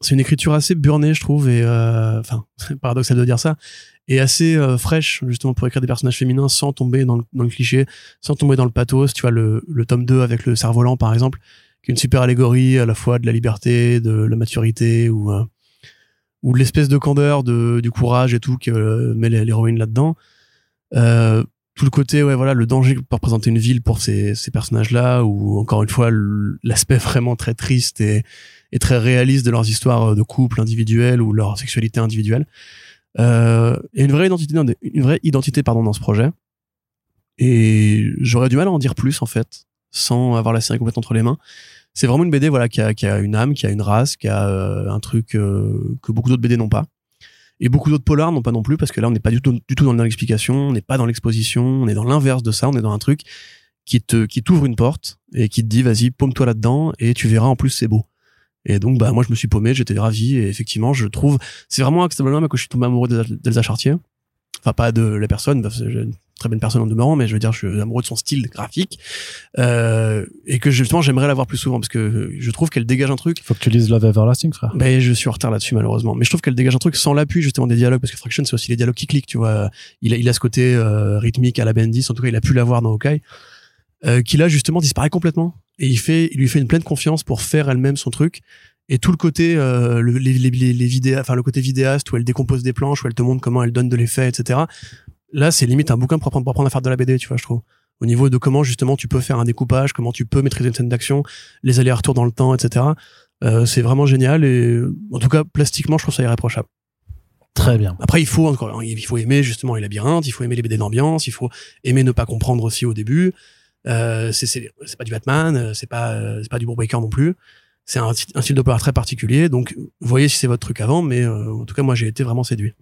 c'est une écriture assez burnée, je trouve, et euh, enfin, paradoxal de dire ça, et assez fraîche justement pour écrire des personnages féminins sans tomber dans le, cliché, sans tomber dans le pathos. Tu vois le, le tome 2 avec le cerf-volant par exemple, qui est une super allégorie à la fois de la liberté, de la maturité ou ou de l'espèce de candeur, de du courage et tout que met l'héroïne là-dedans. Euh, tout le côté ouais voilà le danger que peut représenter une ville pour ces, personnages là ou encore une fois l'aspect vraiment très triste et, très réaliste de leurs histoires de couple individuel ou leur sexualité individuelle. Euh, et une vraie identité une vraie identité pardon dans ce projet. Et j'aurais du mal à en dire plus en fait sans avoir la série complète entre les mains. C'est vraiment une BD voilà qui a, une âme qui a une race qui a euh, un truc euh, que beaucoup d'autres BD n'ont pas et beaucoup d'autres polars n'ont pas non plus parce que là on n'est pas du tout dans l'explication on n'est pas dans l'exposition on est dans l'inverse de ça on est dans un truc qui te qui t'ouvre une porte et qui te dit vas-y paume-toi là-dedans et tu verras en plus c'est beau. Et donc bah moi je me suis paumé j'étais ravi et effectivement je trouve c'est vraiment acceptablement que je suis tombé amoureux d'Elsa Chartier enfin pas de la personne très bonne personne en demeurant mais je veux dire je suis amoureux de son style graphique euh, et que justement j'aimerais la voir plus souvent parce que je trouve qu'elle dégage un truc. Faut que tu lises Love Everlasting frère. Ben je suis en retard là-dessus malheureusement. Mais je trouve qu'elle dégage un truc sans l'appui justement des dialogues parce que Fraction c'est aussi les dialogues qui cliquent tu vois. Il a, il a ce côté euh, rythmique à la Bendis en tout cas il a pu l'avoir dans Hawkeye euh, qui là justement disparaît complètement. Et il fait il lui fait une pleine confiance pour faire elle-même son truc. Et tout le côté euh, le, les, les, les vidéos enfin le côté vidéaste où elle décompose des planches où elle te montre comment elle donne de l'effet etc là c'est limite un bouquin pour apprendre, pour apprendre à faire de la BD tu vois je trouve au niveau de comment justement tu peux faire un découpage comment tu peux maîtriser une scène d'action les allers-retours dans le temps etc euh, c'est vraiment génial et en tout cas plastiquement je trouve ça irréprochable Très bien. Après, il faut encore, il faut aimer justement les labyrinthes, il faut aimer les BD d'ambiance, il faut aimer ne pas comprendre aussi au début. Euh, c'est pas du Batman, euh, c'est pas euh, c'est pas du Brubaker non plus c'est un, un, style d'opéra très particulier. Donc, voyez si c'est votre truc avant, mais euh, en tout cas, moi, j'ai été vraiment séduit.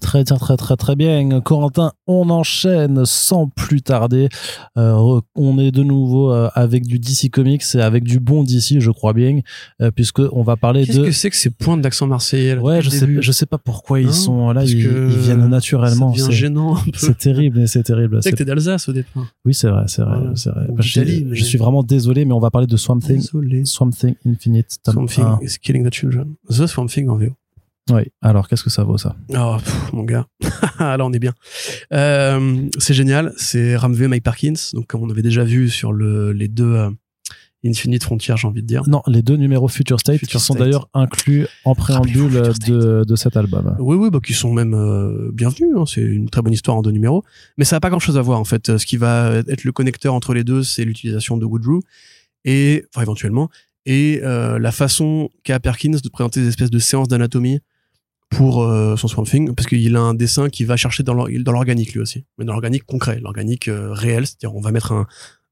Très très très très très bien. Corentin, on enchaîne sans plus tarder. Euh, on est de nouveau euh, avec du DC Comics et avec du bon DC, je crois bien, euh, puisque on va parler Qu'est-ce de. que c'est que ces points d'accent marseillais là, Ouais, je sais, je sais pas pourquoi ils Hein sont là, ils, ils viennent naturellement. C'est- gênant. C'est terrible, c'est terrible. C'est- que t'es d'Alsace au départ. Oui, c'est vrai, c'est vrai, Voilà. c'est vrai. Bah, je, mais- je suis vraiment désolé, mais on va parler de Swamp Thing, Désolé. Swamp Thing Infinite, Swamp Thing 1. is killing the children. The Swamp Thing en VO. Oui. Alors, qu'est-ce que ça vaut ça? Oh, pff, mon gars. là, on est bien. Euh, c'est génial. C'est Ramvé Mike Parkins. Donc, comme on avait déjà vu sur le, les deux euh, Infinite Frontier, j'ai envie de dire. Non, les deux numéros Future State Future qui sont d'ailleurs inclus en préambule Future State. de, de cet album. Oui, oui, bah, qui sont même euh, bienvenus. hein. C'est une très bonne histoire en deux numéros. Mais ça n'a pas grand-chose à voir, en fait. Ce qui va être le connecteur entre les deux, c'est l'utilisation de Woodrow, et, enfin, éventuellement, et la façon qu'a Perkins de présenter des espèces de séances d'anatomie pour euh, son Swamp Thing, parce qu'il a un dessin qui va chercher dans l'or- dans l'organique, lui aussi. Mais dans l'organique concret, l'organique euh, réel. C'est-à-dire, on va mettre un,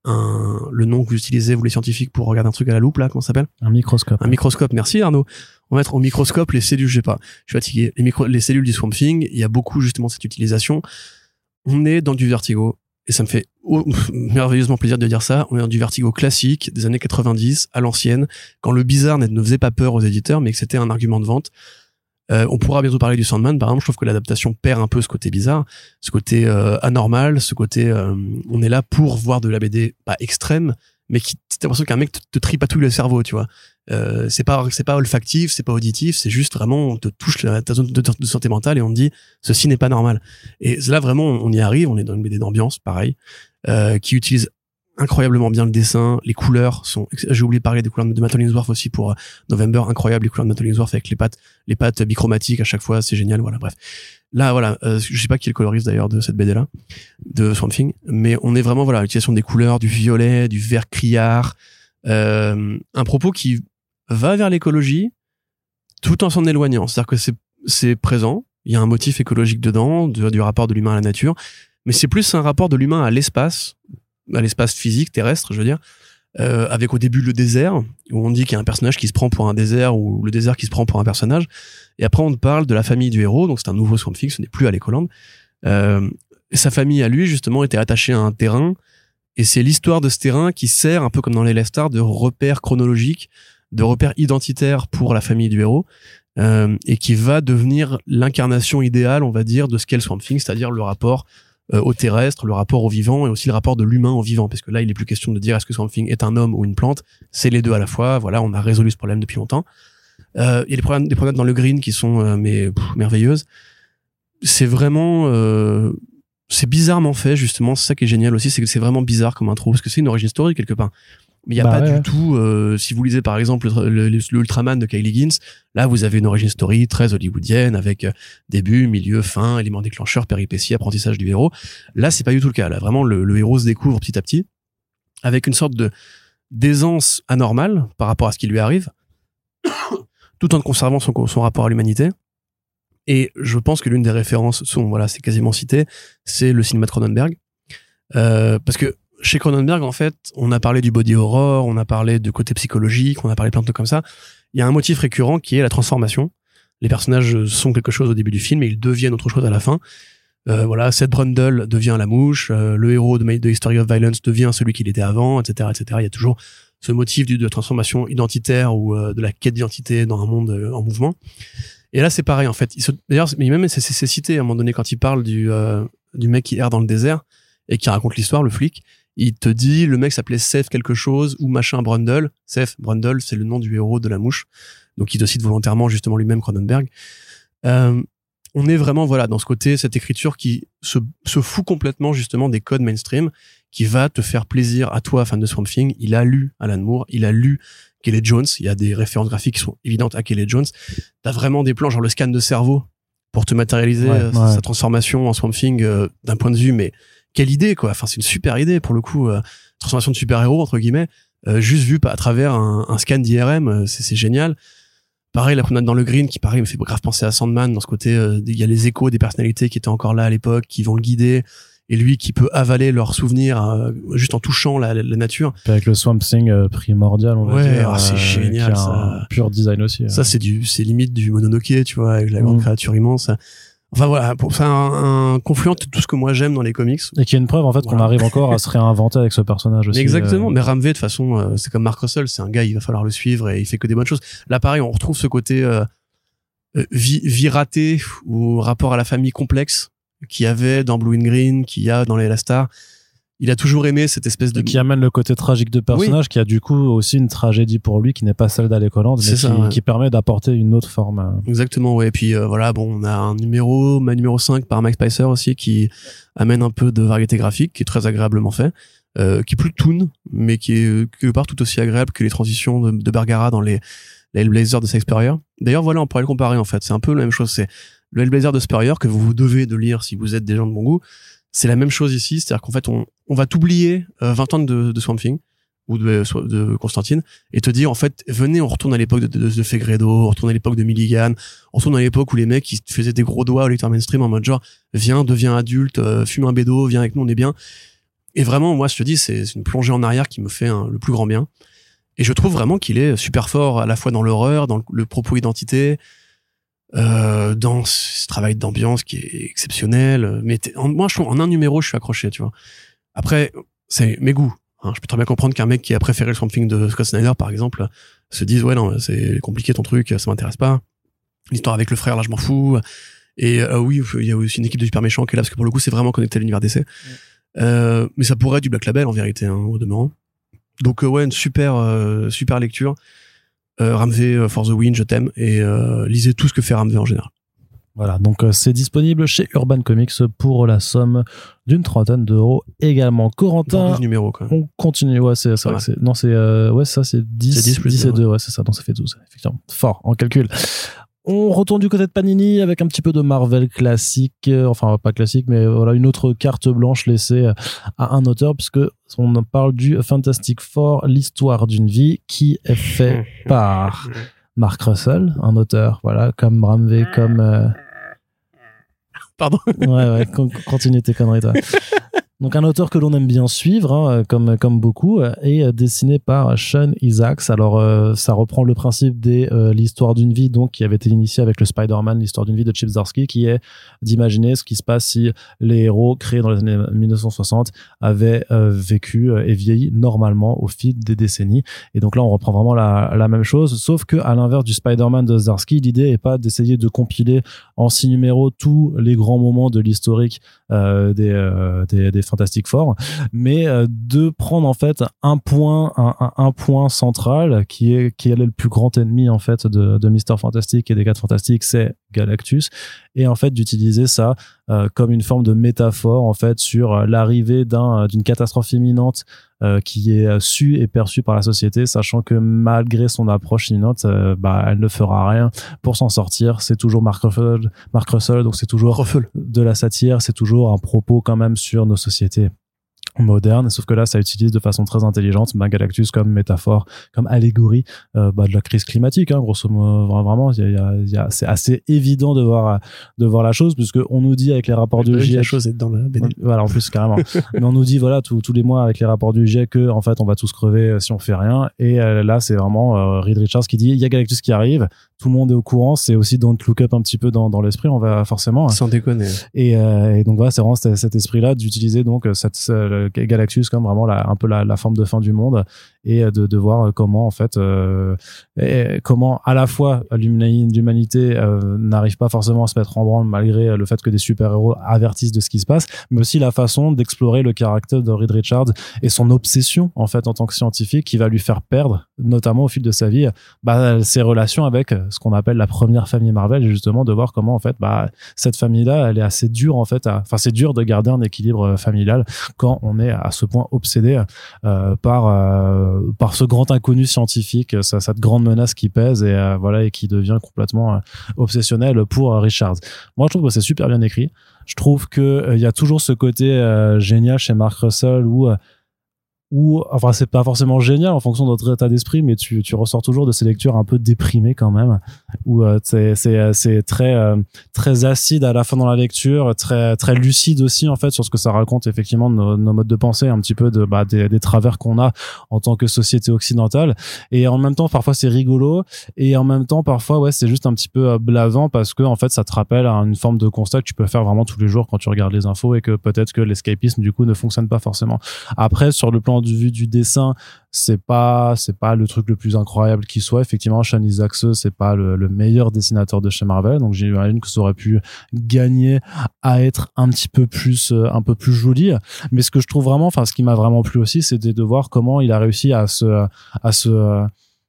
un, le nom que vous utilisez, vous les scientifiques, pour regarder un truc à la loupe, là, comment ça s'appelle? Un microscope. un microscope, merci Arnaud. On va mettre au microscope les cellules, je sais pas, je suis fatigué. Les, micro, les cellules du Swamp Thing, il y a beaucoup justement cette utilisation. On est dans du vertigo. Et ça me fait oh, merveilleusement plaisir de dire ça. On est dans du vertigo classique des années 90, à l'ancienne, quand le bizarre ne faisait pas peur aux éditeurs, mais que c'était un argument de vente. Euh, on pourra bientôt parler du Sandman, par exemple. Je trouve que l'adaptation perd un peu ce côté bizarre, ce côté euh, anormal, ce côté euh, on est là pour voir de la BD pas extrême, mais qui t'as l'impression qu'un mec te, te tripatouille le cerveau, tu vois. Euh, c'est pas c'est pas olfactif, c'est pas auditif, c'est juste vraiment on te touche la, ta zone de, de santé mentale et on te dit ceci n'est pas normal. Et là vraiment on y arrive, on est dans une BD d'ambiance, pareil, euh, qui utilise incroyablement bien le dessin, les couleurs sont. J'ai oublié de parler des couleurs de Matt Hollingsworth aussi pour euh, November, incroyable les couleurs de Matt Hollingsworth avec les pattes, les pattes bichromatiques à chaque fois, c'est génial. Voilà, bref. Là, voilà, euh, je sais pas qui est le coloriste d'ailleurs de cette BD là, de Swamp Thing, mais on est vraiment voilà l'utilisation des couleurs, du violet, du vert criard, euh, un propos qui va vers l'écologie tout en s'en éloignant. C'est-à-dire que c'est présent, il y a un motif écologique dedans, de- du rapport de l'humain à la nature, mais c'est plus un rapport de l'humain à l'espace, à l'espace physique terrestre, je veux dire, euh, avec au début le désert où on dit qu'il y a un personnage qui se prend pour un désert ou le désert qui se prend pour un personnage, et après on parle de la famille du héros, donc c'est un nouveau Swamp Thing, ce n'est plus à l'écolande. Euh, sa famille à lui justement était attachée à un terrain et c'est l'histoire de ce terrain qui sert un peu comme dans les Stars de repère chronologique, de repère identitaire pour la famille du héros euh, et qui va devenir l'incarnation idéale, on va dire, de ce qu'est le Swamp Thing, c'est-à-dire le rapport au terrestre, le rapport au vivant et aussi le rapport de l'humain au vivant, parce que là il est plus question de dire est-ce que Swamp Thing est un homme ou une plante, c'est les deux à la fois. Voilà, on a résolu ce problème depuis longtemps. Euh, Il y a des promenades, des promenades dans le green qui sont euh, mais merveilleuses. C'est vraiment euh, c'est bizarrement fait justement. C'est ça qui est génial aussi, c'est que c'est vraiment bizarre comme intro parce que c'est une origin story quelque part. Mais il y a Bah pas ouais, du tout. euh, si vous lisez par exemple le, le, le Ultraman de Kylie Higgins, là vous avez une origin story très hollywoodienne avec euh, début, milieu, fin, éléments déclencheurs, péripéties, apprentissage du héros. Là c'est pas du tout le cas. Là vraiment le, le héros se découvre petit à petit avec une sorte de d'aisance anormale par rapport à ce qui lui arrive, tout en conservant son, son rapport à l'humanité. Et je pense que l'une des références sont, voilà, c'est quasiment cité, c'est le cinéma de Cronenberg. Euh, parce que chez Cronenberg, en fait, on a parlé du body horror, on a parlé de côté psychologique, on a parlé plein de trucs comme ça. Il y a un motif récurrent qui est la transformation. Les personnages sont quelque chose au début du film et ils deviennent autre chose à la fin. Euh, voilà, Seth Brundle devient la mouche, euh, le héros de, History of Violence devient celui qu'il était avant, etc., etc. Il y a toujours ce motif du- de transformation identitaire ou euh, de la quête d'identité dans un monde en mouvement. Et là, c'est pareil, en fait. D'ailleurs, mais même c'est- cité à un moment donné quand il parle du, du mec qui erre dans le désert et qui raconte l'histoire, le flic. Il te dit, le mec s'appelait Seth quelque chose ou machin Brundle. Seth Brundle, c'est le nom du héros de la mouche. Donc, il te cite volontairement justement lui-même Cronenberg. Euh, on est vraiment voilà dans ce côté cette écriture qui se, se fout complètement justement des codes mainstream qui va te faire plaisir à toi fan de Swamp Thing il a lu Alan Moore il a lu Kelly Jones il y a des références graphiques qui sont évidentes à Kelly Jones t'as vraiment des plans genre le scan de cerveau pour te matérialiser Ouais, euh, ouais. sa transformation en Swamp Thing euh, d'un point de vue mais quelle idée quoi enfin c'est une super idée pour le coup euh, transformation de super héros entre guillemets euh, juste vu à travers un, un scan d'IRM euh, c'est génial Pareil, la promenade dans le green, qui pareil me fait grave penser à Sandman dans ce côté, euh, il y a les échos des personnalités qui étaient encore là à l'époque, qui vont le guider, et lui qui peut avaler leurs souvenirs juste en touchant la, la- la nature. Avec le Swamp Thing primordial, on va Ouais, dire. ah, c'est génial, ça. pur design aussi. Ça, c'est du, c'est limite du Mononoke, tu vois, avec la grande Mm. créature immense. Enfin voilà, pour faire un, un confluent de tout ce que moi j'aime dans les comics. Et qui est une preuve en fait qu'on arrive encore à se réinventer avec ce personnage aussi. Mais exactement. euh. Mais Ramvé, de toute façon, euh, c'est comme Mark Russell, c'est un gars, il va falloir le suivre et il fait que des bonnes choses. Là, pareil, on retrouve ce côté euh, euh, vie, vie ratée ou rapport à la famille complexe qu'il y avait dans Blue and Green, qu'il y a dans les Star. Il a toujours aimé cette espèce de qui amène le côté tragique de personnage, qui a du coup aussi une tragédie pour lui, qui n'est pas celle d'Alec Holland, mais qui, ça, ouais. qui permet d'apporter une autre forme. euh. Exactement, ouais. Et puis euh, voilà, bon, on a un numéro, ma numéro 5 par Mike Spicer aussi, qui amène un peu de variété graphique, qui est très agréablement fait, euh, qui est plus toon, mais qui est euh, quelque part tout aussi agréable que les transitions de, de Bergara dans les, les Hellblazer de Spurrier. D'ailleurs, voilà, on pourrait le comparer en fait. C'est un peu la même chose. C'est le Hellblazer de Spurrier que vous vous devez de lire si vous êtes des gens de bon goût. C'est la même chose ici, c'est-à-dire qu'en fait, on, on va t'oublier euh, 20 ans de, de Swamp Thing ou de, de Constantine et te dire en fait venez on retourne à l'époque de, de, de Fegredo on retourne à l'époque de Milligan on retourne à l'époque où les mecs ils faisaient des gros doigts au lecteur mainstream en mode genre viens deviens adulte euh, fume un bédo viens avec nous on est bien. Et vraiment moi je te dis c'est une plongée en arrière qui me fait le plus grand bien. Et je trouve vraiment qu'il est super fort à la fois dans l'horreur dans le, propos identité euh, dans ce travail d'ambiance qui est exceptionnel. Mais en, moi je en un numéro je suis accroché tu vois après c'est mes goûts hein. je peux très bien comprendre qu'un mec qui a préféré le Swamp Thing de Scott Snyder par exemple se dise ouais non c'est compliqué ton truc ça m'intéresse pas. L'histoire avec le frère là je m'en fous. Et euh, oui il y a aussi une équipe de super méchants qui est là parce que pour le coup c'est vraiment connecté à l'univers DC euh, mais ça pourrait être du Black Label en vérité hein, au demeurant. Donc euh, ouais une super euh, super lecture. Euh, Ramvé euh, for the win je t'aime. Et euh, lisez tout ce que fait Ramvé en général Voilà, donc euh, c'est disponible chez Urban Comics pour la somme d'une trentaine d'euros également. Corentin, 12 numéros quand même on continue. Ouais, c'est Ouais. c'est- Non, c'est. euh, ouais, ça, c'est 10, C'est 10 plus 10 et deux, 2. Ouais, c'est ça. Donc ça fait 12. Effectivement. Fort en calcul. On retourne du côté de Panini avec un petit peu de Marvel classique, euh, enfin pas classique, mais voilà une autre carte blanche laissée à un auteur, puisque on parle du Fantastic Four, l'histoire d'une vie, qui est fait par Mark Russell, un auteur, voilà, comme Bramvé, comme euh, pardon ouais, ouais, con- continue tes conneries, toi. Donc, un auteur que l'on aime bien suivre, hein, comme, comme beaucoup, euh, et euh, dessiné par Sean Isaacs. Alors, euh, ça reprend le principe de l'histoire d'une vie, donc, qui avait été initié avec le Spider-Man, l'histoire d'une vie de Chip Zdarsky, qui est d'imaginer ce qui se passe si les héros créés dans les années 1960 avaient euh, vécu euh, et vieilli normalement au fil des décennies. Et donc là, on reprend vraiment la, même chose, sauf que à l'inverse du Spider-Man de Zdarsky, l'idée est pas d'essayer de compiler en six numéros tous les grands moments de l'historique euh, des, euh, des, des Fantastic Four, mais euh, de prendre en fait un point, un, point central qui est qui est le plus grand ennemi en fait de, de Mister Fantastic et des quatre Fantastiques, c'est Galactus, et en fait d'utiliser ça euh, comme une forme de métaphore en fait sur euh, l'arrivée d'un d'une catastrophe imminente euh, qui est su et perçue par la société, sachant que malgré son approche imminente, bah elle ne fera rien pour s'en sortir. C'est toujours Mark Russell, Mark Russell, donc c'est toujours de la satire, c'est toujours un propos quand même sur nos sociétés moderne sauf que là ça utilise de façon très intelligente bah, Galactus comme métaphore comme allégorie euh, bah, de la crise climatique hein, grosso modo vraiment y a, y a, c'est assez évident de voir de voir la chose puisque on nous dit avec les rapports du GIEC la chose est dans la BD. voilà en plus carrément. Mais on nous dit voilà tous tous les mois avec les rapports du GIEC que en fait on va tous crever euh, si on fait rien. Et euh, là c'est vraiment euh, Reed Richards qui dit il y a Galactus qui arrive tout le monde est au courant c'est aussi Don't Look Up un petit peu dans, dans l'esprit on va forcément sans déconner. Et, euh, et donc voilà c'est vraiment cet, cet esprit là d'utiliser donc cette, cette Galactus comme vraiment la, un peu la, la, forme de fin du monde et de, de voir comment en fait euh, comment à la fois l'humanité euh, n'arrive pas forcément à se mettre en branle malgré le fait que des super héros avertissent de ce qui se passe mais aussi la façon d'explorer le caractère de Reed Richards et son obsession en fait en tant que scientifique qui va lui faire perdre notamment au fil de sa vie bah, ses relations avec ce qu'on appelle la première famille Marvel et justement de voir comment en fait bah, cette famille là elle est assez dure en fait enfin c'est dur de garder un équilibre familial quand on est à ce point obsédé euh, par euh, par ce grand inconnu scientifique, ça, cette grande menace qui pèse et euh, voilà et qui devient complètement obsessionnel pour Richards. Moi, je trouve que c'est super bien écrit. Je trouve que il y a toujours ce côté génial chez Mark Russell où ou enfin c'est pas forcément génial en fonction de notre état d'esprit mais tu, tu ressors toujours de ces lectures un peu déprimées quand même. Où euh, c'est c'est très euh, très acide à la fin dans la lecture très très lucide aussi en fait sur ce que ça raconte effectivement de nos, nos modes de pensée un petit peu de bah, des, des travers qu'on a en tant que société occidentale. Et en même temps parfois c'est rigolo. Et en même temps parfois ouais c'est juste un petit peu euh, blavant parce que en fait ça te rappelle une forme de constat que tu peux faire vraiment tous les jours quand tu regardes les infos et que peut-être que l'escapisme du coup ne fonctionne pas forcément. Après sur le plan de vue du dessin, c'est pas c'est pas le truc le plus incroyable qui soit. Effectivement, Sean Isaacs, c'est pas le, le, meilleur dessinateur de chez Marvel, donc j'imagine que ça aurait pu gagner à être un petit peu plus euh, un peu plus joli. Mais ce que je trouve vraiment, enfin ce qui m'a vraiment plu aussi, c'était de voir comment il a réussi à se à se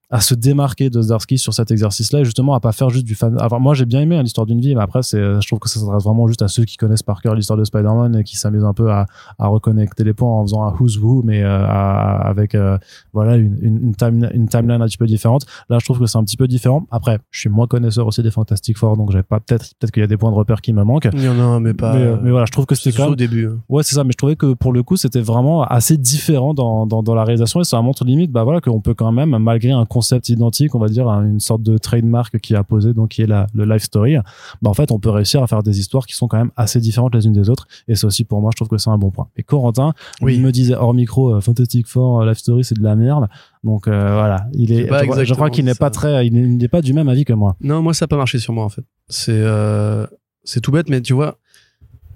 à se démarquer de Zdarsky sur cet exercice-là et justement à pas faire juste du fan. Enfin, moi j'ai bien aimé hein, l'histoire d'une vie, mais après c'est, je trouve que ça s'adresse vraiment juste à ceux qui connaissent par cœur l'histoire de Spider-Man et qui s'amusent un peu à, à reconnecter les points en faisant un who's who, mais euh, à, avec euh, voilà une, une, une, time, une timeline un petit peu différente. Là, je trouve que c'est un petit peu différent. Après, je suis moins connaisseur aussi des Fantastic Four, donc j'ai pas peut-être peut-être qu'il y a des points de repère qui me manquent. Il y en a un, mais pas. Mais, euh, mais voilà, je trouve que c'était quand même au début. hein. Ouais, c'est ça. Mais je trouvais que pour le coup, c'était vraiment assez différent dans, dans, dans la réalisation et ça montre limite, bah voilà, qu'on peut quand même, malgré un concept identique, on va dire, une sorte de trademark qui a posé, donc qui est la, le life story, bah en fait, on peut réussir à faire des histoires qui sont quand même assez différentes les unes des autres. Et c'est aussi pour moi, je trouve que c'est un bon point. Et Corentin, Oui. il me disait hors micro, euh, Fantastic Four, euh, life story, c'est de la merde. Donc euh, voilà, il est, je, crois- qu'il n'est pas très, il n'est- pas du même avis que moi. Non, moi ça a pas marché sur moi en fait. C'est euh, c'est tout bête, mais tu vois.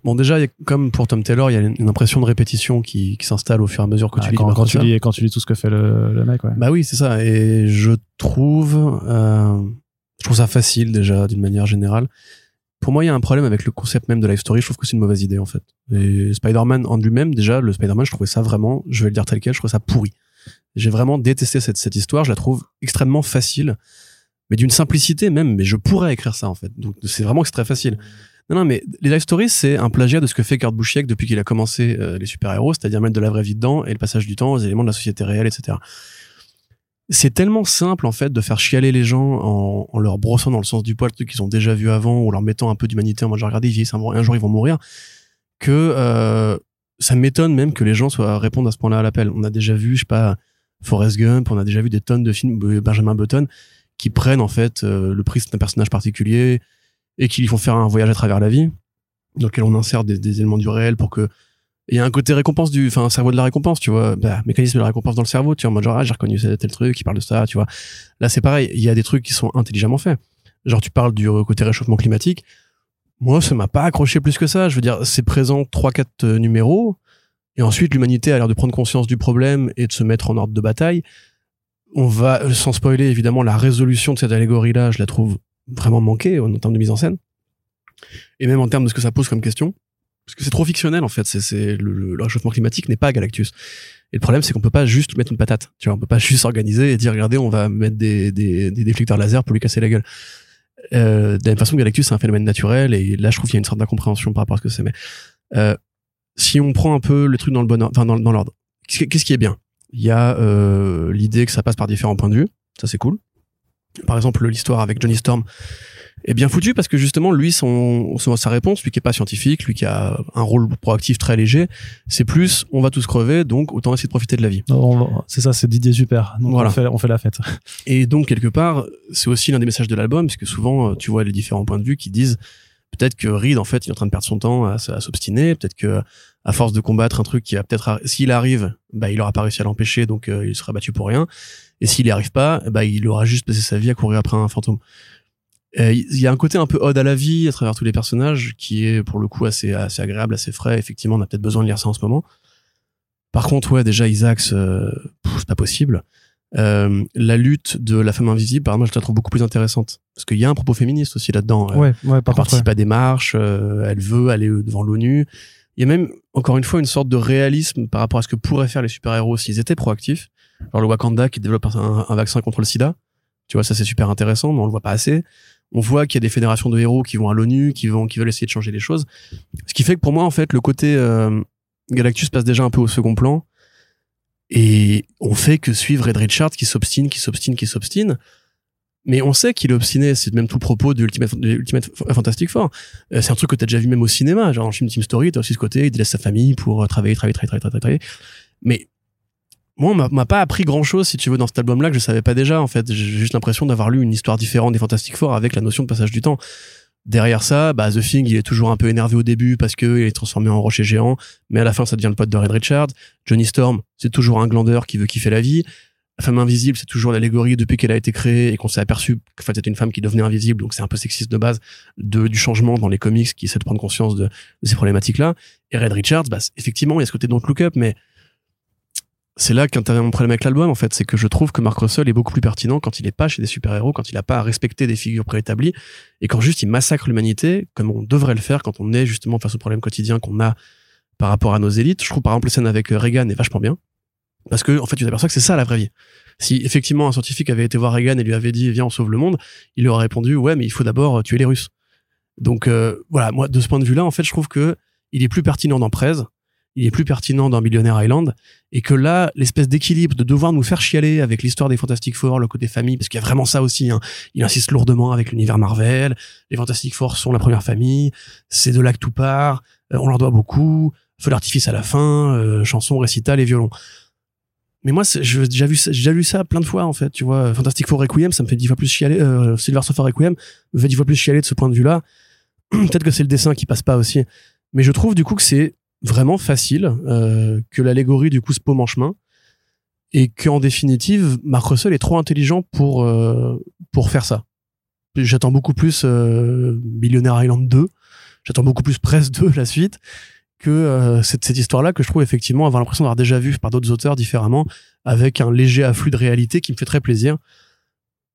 Bon déjà, il y a- comme pour Tom Taylor, il y a une, une impression de répétition qui, qui s'installe au fur et à mesure que Ah, tu lis quand, tu lis, quand tu lis tout ce que fait le, le mec, ouais. Bah oui, c'est ça. Et je trouve, euh, je trouve ça facile déjà d'une manière générale. Pour moi, il y a un problème avec le concept même de life story. Je trouve que c'est une mauvaise idée en fait. Et Spider-Man en lui-même, déjà, le Spider-Man, je trouvais ça vraiment, je vais le dire tel quel, je trouvais ça pourri. J'ai vraiment détesté cette, cette histoire. Je la trouve extrêmement facile, mais d'une simplicité même. Mais je pourrais écrire ça en fait. Donc c'est vraiment que c'est très facile. Non, mais les life stories, c'est un plagiat de ce que fait Kurt Busiek depuis qu'il a commencé euh, les super-héros, c'est-à-dire mettre de la vraie vie dedans et le passage du temps aux éléments de la société réelle, etc. C'est tellement simple, en fait, de faire chialer les gens en, leur brossant dans le sens du poil, trucs qu'ils ont déjà vu avant, ou leur mettant un peu d'humanité en mode, regardez, ils vieillissent un, jour, ils vont mourir, que euh, ça m'étonne même que les gens soient répondent à ce point-là à l'appel. On a déjà vu, je sais pas, Forrest Gump, on a déjà vu des tonnes de films, euh, Benjamin Button, qui prennent, en fait, le prisme d'un personnage particulier, et qui lui font faire un voyage à travers la vie, dans lequel on insère des, éléments du réel pour que il y a un côté récompense du enfin cerveau de la récompense tu vois. Bah, mécanisme de la récompense dans le cerveau tu vois en mode genre ah j'ai reconnu tel, truc qui parle de ça tu vois. Là c'est pareil il y a des trucs qui sont intelligemment faits. Genre tu parles du côté réchauffement climatique. Moi ça m'a pas accroché plus que ça. Je veux dire c'est présent trois quatre euh, numéros et ensuite l'humanité a l'air de prendre conscience du problème et de se mettre en ordre de bataille. On va sans spoiler évidemment la résolution de cette allégorie là je la trouve vraiment manquée en termes de mise en scène et même en termes de ce que ça pose comme question parce que c'est trop fictionnel en fait. C'est, le, réchauffement climatique n'est pas Galactus. Et le problème, c'est qu'on peut pas juste mettre une patate. Tu vois, on peut pas juste s'organiser et dire, regardez, on va mettre des, des, des déflecteurs laser pour lui casser la gueule. Euh, de la même façon, Galactus, c'est un phénomène naturel. Et là, je trouve qu'il y a une sorte d'incompréhension par rapport à ce que c'est. Mais euh, si on prend un peu le truc dans le bon enfin, dans, dans l'ordre, qu'est-ce qui est bien? Il y a euh, l'idée que ça passe par différents points de vue. Ça, c'est cool. Par exemple, l'histoire avec Johnny Storm est bien foutu parce que justement lui son, son, sa réponse lui qui est pas scientifique lui qui a un rôle proactif très léger c'est plus on va tous crever donc autant essayer de profiter de la vie. C'est ça c'est d'idées super. Donc voilà. on, fait, on fait la fête. Et donc quelque part c'est aussi l'un des messages de l'album parce que souvent tu vois les différents points de vue qui disent peut-être que Reed en fait il est en train de perdre son temps à, à s'obstiner peut-être que à force de combattre un truc qui a peut-être s'il arrive bah il aura pas réussi à l'empêcher donc euh, il sera battu pour rien et s'il y arrive pas bah il aura juste passé sa vie à courir après un fantôme il euh, y a un côté un peu ode à la vie à travers tous les personnages qui est pour le coup assez assez agréable, assez frais. Effectivement, on a peut-être besoin de lire ça en ce moment. Par contre, ouais, déjà Isaacs, euh, c'est pas possible. Euh, la lutte de la femme invisible, par exemple, je la trouve beaucoup plus intéressante parce qu'il y a un propos féministe aussi là-dedans. Ouais, ouais, elle participe à des marches, euh, elle veut aller devant l'ONU. Il y a même encore une fois une sorte de réalisme par rapport à ce que pourraient faire les super-héros s'ils étaient proactifs. Genre le Wakanda qui développe un, vaccin contre le SIDA. Tu vois, ça c'est super intéressant, mais on le voit pas assez on voit qu'il y a des fédérations de héros qui vont à l'ONU, qui vont, qui veulent essayer de changer les choses. Ce qui fait que pour moi, en fait, le côté euh, Galactus passe déjà un peu au second plan. Et on fait que suivre Red Richard qui s'obstine, qui s'obstine, qui s'obstine. Mais on sait qu'il est obstiné, c'est même tout propos de Ultimate, Ultimate Fantastic Four. Euh, c'est un truc que t'as déjà vu même au cinéma, genre en film Team Story, t'as aussi ce côté, il laisse sa famille pour travailler, travailler, travailler, travailler, travailler. Mais moi, on m'a pas appris grand chose, si tu veux, dans cet album-là que je savais pas déjà, en fait. J'ai juste l'impression d'avoir lu une histoire différente des Fantastic Four avec la notion de passage du temps. Derrière ça, bah, The Thing, il est toujours un peu énervé au début parce qu'il est transformé en rocher géant, mais à la fin, ça devient le pote de Red Richard. Johnny Storm, c'est toujours un glandeur qui veut kiffer la vie. La femme invisible, c'est toujours l'allégorie depuis qu'elle a été créée et qu'on s'est aperçu fait, c'était une femme qui devenait invisible, donc c'est un peu sexiste de base, du changement dans les comics qui essaie de prendre conscience de, de ces problématiques-là. Et Red Richards, bah, effectivement, il y a ce côté Don't Look Up, mais c'est là qu'intervient mon problème avec l'album en fait. C'est que je trouve que Mark Russell est beaucoup plus pertinent quand il est pas chez des super-héros quand il a pas à respecter des figures préétablies et quand juste il massacre l'humanité comme on devrait le faire quand on est justement face aux problèmes quotidiens qu'on a par rapport à nos élites. Je trouve par exemple la scène avec euh, Reagan est vachement bien parce que en fait tu t'aperçois que c'est ça la vraie vie. Si effectivement un scientifique avait été voir Reagan et lui avait dit viens on sauve le monde il lui aurait répondu ouais mais il faut d'abord euh, tuer les Russes donc euh, voilà. Moi de ce point de vue là en fait je trouve que il est plus pertinent dans Prez il est plus pertinent dans Millionaire Island et que là l'espèce d'équilibre de devoir nous faire chialer avec l'histoire des Fantastic Four le côté famille parce qu'il y a vraiment ça aussi hein. il insiste lourdement avec l'univers Marvel. Les Fantastic Four sont la première famille. C'est de là que tout part. Euh, on leur doit beaucoup. Feu d'artifice à la fin euh, chanson récital et violon mais moi j'ai déjà vu lu ça plein de fois en fait tu vois. Fantastic Four Requiem ça me fait dix fois plus chialer euh, Silver Surfer Requiem me fait dix fois plus chialer de ce point de vue là peut-être que c'est le dessin qui passe pas aussi. Mais je trouve du coup que c'est vraiment facile, euh, que l'allégorie du coup se paume en chemin, et qu'en définitive, Mark Russell est trop intelligent pour euh, pour faire ça. J'attends beaucoup plus euh, Billionaire Island 2, j'attends beaucoup plus Press 2 la suite que cette, cette histoire-là que je trouve effectivement avoir l'impression d'avoir déjà vu par d'autres auteurs différemment, avec un léger afflux de réalité qui me fait très plaisir.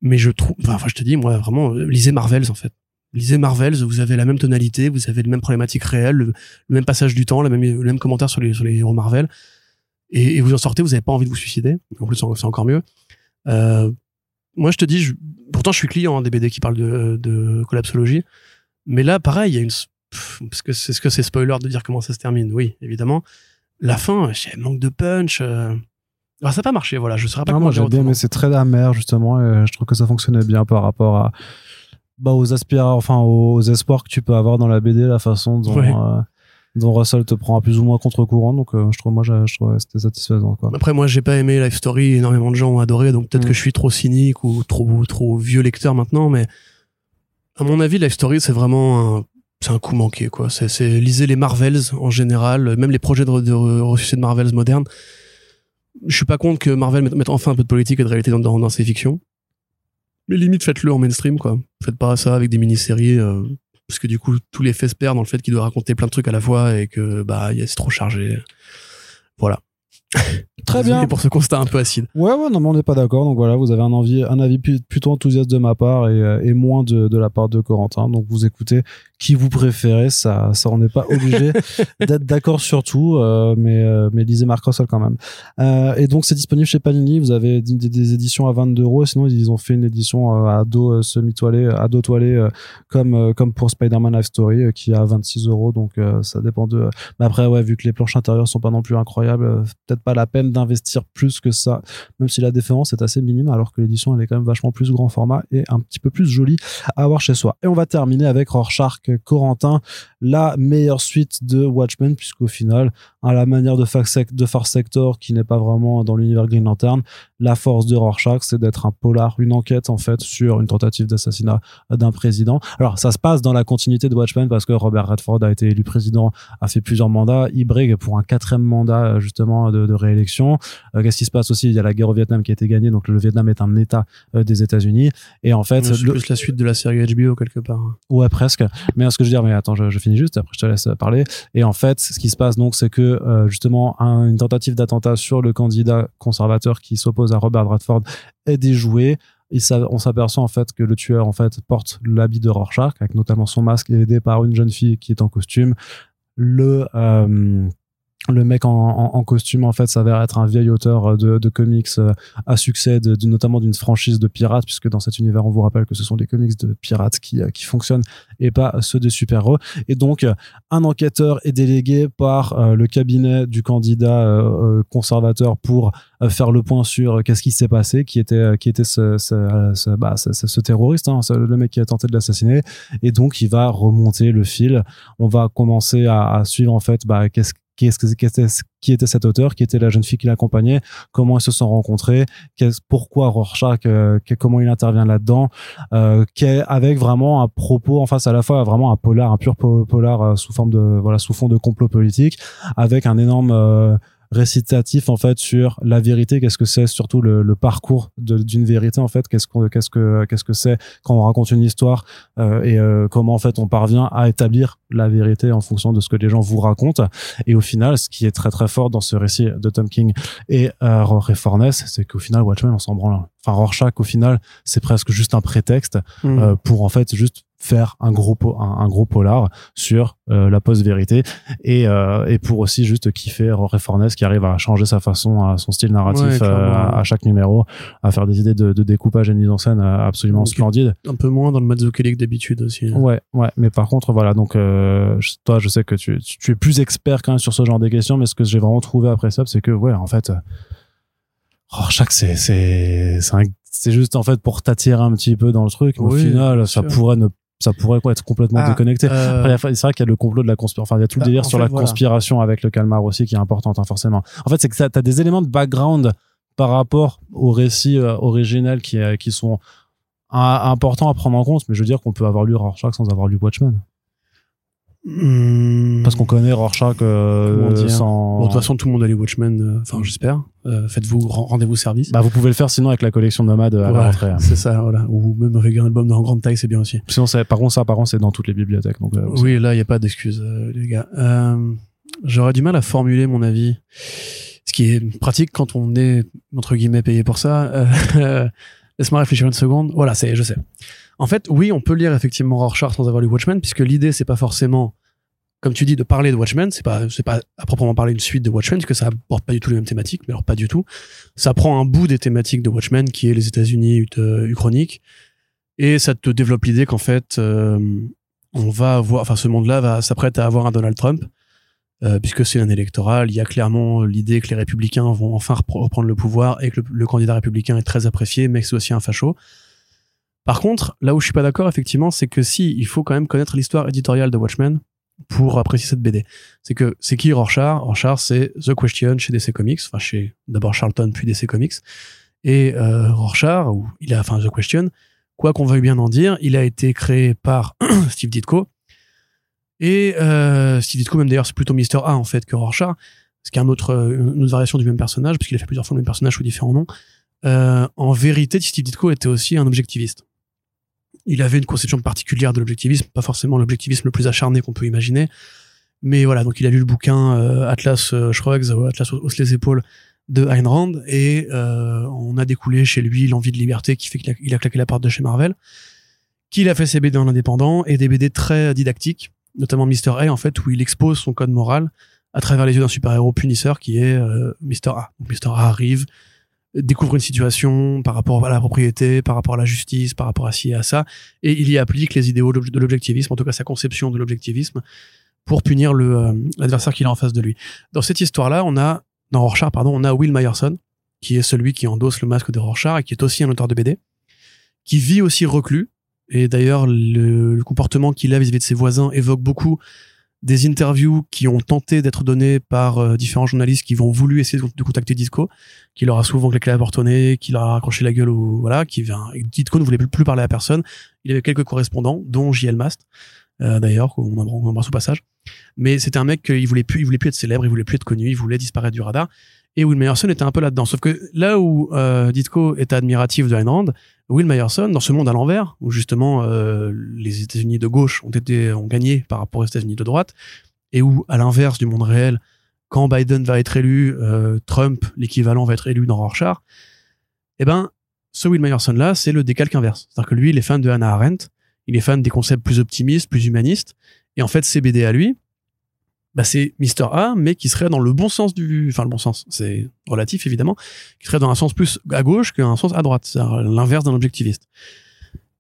Mais je trouve, enfin, je te dis, moi vraiment, lisez Marvels en fait lisez Marvels, vous avez la même tonalité, vous avez les mêmes problématiques réelles, le, même passage du temps, le même, le même commentaire sur les, sur les héros Marvel, et, vous en sortez, vous n'avez pas envie de vous suicider. En plus, c'est encore mieux. Euh, moi, je te dis, je, pourtant, je suis client des BD qui parlent de, de collapsologie, mais là, pareil, il y a une, parce que c'est ce que c'est spoiler de dire comment ça se termine. Oui, évidemment. La fin, manque de punch. Euh... Alors, ça n'a pas marché, voilà. Je ne saurais pas non, comment moi, bien, mais c'est très amer, justement, et je trouve que ça fonctionnait bien par rapport à, bah, aux aspirations, enfin aux espoirs que tu peux avoir dans la BD, la façon dont, euh, dont Russell te prend à plus ou moins contre-courant. Donc euh, je trouve moi je, je trouve c'était satisfaisant. Quoi. Après moi j'ai pas aimé Life Story, énormément de gens ont adoré, donc peut-être mm. que je suis trop cynique ou trop trop vieux lecteur maintenant, mais à mon avis Life Story c'est vraiment un c'est un coup manqué quoi. C'est c'est lisez les Marvels en général, même les projets de, de ressusciter de Marvels modernes. Je suis pas contre que Marvel mette, enfin un peu de politique et de réalité dans, dans, dans ses fictions mais limite, faites-le en mainstream, quoi. Faites pas ça avec des mini-séries, euh, parce que du coup, tous les faits se perdent dans le fait qu'il doit raconter plein de trucs à la fois et que, bah, c'est trop chargé. Voilà. Très Désolé bien. pour ce constat un peu acide. Ouais, ouais, non, mais on n'est pas d'accord. Donc voilà, vous avez un, envie, un avis plutôt enthousiaste de ma part et, euh, et moins de, de la part de Corentin. Donc vous écoutez qui vous préférez. Ça, ça on n'est pas obligé d'être d'accord sur tout, euh, mais, euh, mais lisez Marc Russell quand même. Euh, et donc c'est disponible chez Panini. Vous avez des, éditions à 22 euros. Sinon ils ont fait une édition à dos semi-toilé, à dos toilé, comme, comme pour Spider-Man Life Story, qui est à 26 euros. Donc euh, ça dépend de. Mais après, ouais, vu que les planches intérieures sont pas non plus incroyables, peut-être pas la peine d'investir plus que ça, même si la différence est assez minime, alors que l'édition elle est quand même vachement plus grand format et un petit peu plus jolie à avoir chez soi. Et on va terminer avec Rorschach Corentin, la meilleure suite de Watchmen, puisqu'au final, à la manière de Far, Sec- de Far Sector, qui n'est pas vraiment dans l'univers Green Lantern, la force de Rorschach, c'est d'être un polar, une enquête en fait sur une tentative d'assassinat d'un président. Alors ça se passe dans la continuité de Watchmen parce que Robert Redford a été élu président, a fait plusieurs mandats, il brigue pour un quatrième mandat euh, justement de, de réélection. Euh, Qu'est-ce qui se passe aussi? Il y a la guerre au Vietnam qui a été gagnée, donc le Vietnam est un État euh, des États-Unis et en fait C'est le- plus la suite de la série HBO quelque part. Ouais, presque. Mais ce que je veux dire, mais attends, je, je finis juste, après je te laisse parler. Et en fait, ce qui se passe donc, c'est que euh, justement, un- une tentative d'attentat sur le candidat conservateur qui s'oppose à Robert Bradford est ça, on s'aperçoit en fait que le tueur en fait porte l'habit de Rorschach, avec notamment son masque, et aidé par une jeune fille qui est en costume. Le euh, le mec en, costume en fait s'avère être un vieil auteur de, de comics euh, à succès, notamment d'une franchise de pirates, puisque dans cet univers on vous rappelle que ce sont des comics de pirates qui, euh, qui fonctionnent et pas ceux des super-héros. Et donc euh, un enquêteur est délégué par euh, le cabinet du candidat euh, euh, conservateur pour euh, faire le point sur euh, qu'est-ce qui s'est passé, qui était euh, qui était ce, ce, euh, ce- bah, ce, terroriste, hein, le mec qui a tenté de l'assassiner. Et donc il va remonter le fil. On va commencer à, à suivre en fait bah, qu'est-ce qu'est-ce que- qui était cet auteur, qui était la jeune fille qui l'accompagnait, comment ils se sont rencontrés, pourquoi Rorschach, euh, comment il intervient là-dedans, euh, avec vraiment un propos en face à la fois vraiment un polar, un pur po- polar euh, sous forme de voilà sous fond de complot politique, avec un énorme euh, récitatif en fait sur la vérité. Qu'est-ce que c'est surtout le, le parcours d'une vérité en fait? Qu'est-ce qu'on qu'est-ce que qu'est-ce que c'est quand on raconte une histoire euh, et euh, comment en fait on parvient à établir la vérité en fonction de ce que les gens vous racontent? Et au final ce qui est très très fort dans ce récit de Tom King et euh, Ray Fornes c'est qu'au final Watchmen on s'en branle. Enfin Rorschach au final c'est presque juste un prétexte Hmm. euh, pour en fait juste faire un gros po- un, un gros polar sur euh, la post-vérité et, euh, et pour aussi juste kiffer Ray Fornes qui arrive à changer sa façon à son style narratif Ouais, euh, à, à chaque numéro à faire des idées de, de découpage et de mise en scène absolument Ok. splendides un peu moins dans le Mazzucchelli que d'habitude aussi. Ouais, ouais, mais par contre, voilà, donc toi, je sais que tu, tu es plus expert quand même sur ce genre de questions, mais ce que j'ai vraiment trouvé après ça, c'est que, ouais, en fait, euh, Rorschach, c'est c'est c'est juste en fait pour t'attirer un petit peu dans le truc, mais au final, ça sûr. pourrait ne ça pourrait quoi être complètement Ah, déconnecté. euh, c'est vrai qu'il y a le complot de la conspiration. Enfin, il y a tout le Bah, délire sur fait, la voilà. conspiration avec le calmar aussi qui est importante, hein, forcément. En fait, c'est que tu as des éléments de background par rapport au récit euh, originel qui, euh, qui sont importants à prendre en compte. Mais je veux dire qu'on peut avoir lu Rorschach sans avoir lu Watchmen. Parce qu'on connaît Rorschach euh, sans. Bon, de toute façon, tout le monde a lu Watchmen. euh, Enfin, j'espère. Euh, Faites-vous ren- rendez-vous service. bah, vous pouvez le faire sinon avec la collection Nomade à la Ouais, rentrée. hein. c'est ça, voilà. Ou même avec un album en grande taille, c'est bien aussi. Sinon, par contre, ça, par contre, c'est dans toutes les bibliothèques. Donc, euh, Oui, là, il n'y a pas d'excuses, euh, les gars. Euh, J'aurais du mal à formuler mon avis. Ce qui est pratique quand on est, entre guillemets, payé pour ça. Euh, Laisse-moi réfléchir une seconde. Voilà, c'est, je sais. En fait, oui, on peut lire effectivement Rorschach sans avoir lu Watchmen, puisque l'idée, c'est pas forcément, comme tu dis, de parler de Watchmen. C'est pas, c'est pas à proprement parler une suite de Watchmen, parce que ça apporte pas du tout les mêmes thématiques, mais alors pas du tout. Ça prend un bout des thématiques de Watchmen, qui est les États-Unis euh, uchroniques, et ça te développe l'idée qu'en fait, euh, on va avoir, enfin, ce monde-là va s'apprête à avoir un Donald Trump, euh, puisque c'est l'année électorale. Il y a clairement l'idée que les républicains vont enfin repre- reprendre le pouvoir et que le, le candidat républicain est très apprécié, mais que c'est aussi un facho. Par contre, là où je suis pas d'accord, effectivement, c'est que si, il faut quand même connaître l'histoire éditoriale de Watchmen pour apprécier cette BD. C'est que, c'est qui Rorschach? Rorschach, c'est The Question chez DC Comics, enfin, chez d'abord Charlton, puis DC Comics. Et, euh, Rorschach, ou il a, enfin, The Question, quoi qu'on veuille bien en dire, il a été créé par Steve Ditko. Et euh, Steve Ditko, même d'ailleurs, c'est plutôt Mister A en fait que Rorschach, ce qui est une autre variation du même personnage, puisqu'il a fait plusieurs fois le même personnage sous différents noms. Euh, en vérité, Steve Ditko était aussi un objectiviste. Il avait une conception particulière de l'objectivisme, pas forcément l'objectivisme le plus acharné qu'on peut imaginer. Mais voilà, donc il a lu le bouquin euh, Atlas euh, Shrugs, ou Atlas hausse les épaules de Ayn Rand et euh, on a découlé chez lui l'envie de liberté qui fait qu'il a, claqué la porte de chez Marvel qu'il a fait ses BD en indépendant et des BD très didactiques notamment Mr. A en fait où il expose son code moral à travers les yeux d'un super-héros punisseur qui est euh, Mr. A. Donc, Mr. A arrive, découvre une situation par rapport à la propriété, par rapport à la justice, par rapport à ci et à ça, et il y applique les idéaux de l'objectivisme, en tout cas sa conception de l'objectivisme, pour punir euh, l'adversaire qu'il a en face de lui. Dans cette histoire-là, on a dans Rorschach, pardon, on a Will Myerson, qui est celui qui endosse le masque de Rorschach et qui est aussi un auteur de BD, qui vit aussi reclus. Et d'ailleurs, le, le comportement qu'il a vis-à-vis de ses voisins évoque beaucoup des interviews qui ont tenté d'être données par euh, différents journalistes qui vont voulu essayer de, contacter Disco, qui leur a souvent porte au nez, qui leur a accroché la gueule ou voilà, qui vient. Disco ne voulait plus, parler à personne. Il avait quelques correspondants, dont JL Mast, euh, d'ailleurs, qu'on embrasse au passage. Mais c'était un mec qui voulait plus, il voulait plus être célèbre, il voulait plus être connu, il voulait disparaître du radar. Et Will Meyerson était un peu là-dedans. Sauf que là où euh, Ditko est admiratif de Ayn Rand, Will Meyerson, dans ce monde à l'envers, où justement euh, les États-Unis de gauche ont été ont gagné par rapport aux États-Unis de droite, et où à l'inverse du monde réel, quand Biden va être élu, euh, Trump, l'équivalent, va être élu dans Rorschach, eh ben, ce Will Meyerson là, c'est le décalque inverse. C'est-à-dire que lui, il est fan de Hannah Arendt, il est fan des concepts plus optimistes, plus humanistes, et en fait, ses BD à lui, bah, c'est Mister A, mais qui serait dans le bon sens du, enfin le bon sens, c'est relatif évidemment, qui serait dans un sens plus à gauche qu'un sens à droite, c'est l'inverse d'un objectiviste.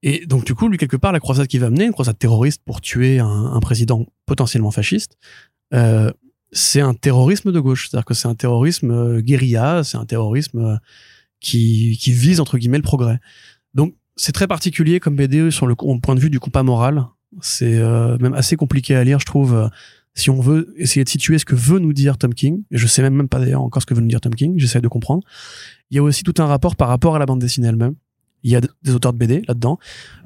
Et donc du coup, lui quelque part, la croisade qui va mener, une croisade terroriste pour tuer un, président potentiellement fasciste, euh, c'est un terrorisme de gauche, c'est-à-dire que c'est un terrorisme euh, guérilla, c'est un terrorisme euh, qui, qui vise entre guillemets le progrès. Donc c'est très particulier comme BD sur le point de vue du compas moral. C'est même assez compliqué à lire, je trouve si on veut essayer de situer ce que veut nous dire Tom King, et je sais même, même pas d'ailleurs encore ce que veut nous dire Tom King, j'essaie de comprendre, il y a aussi tout un rapport par rapport à la bande dessinée elle-même. Il y a des auteurs de BD là-dedans,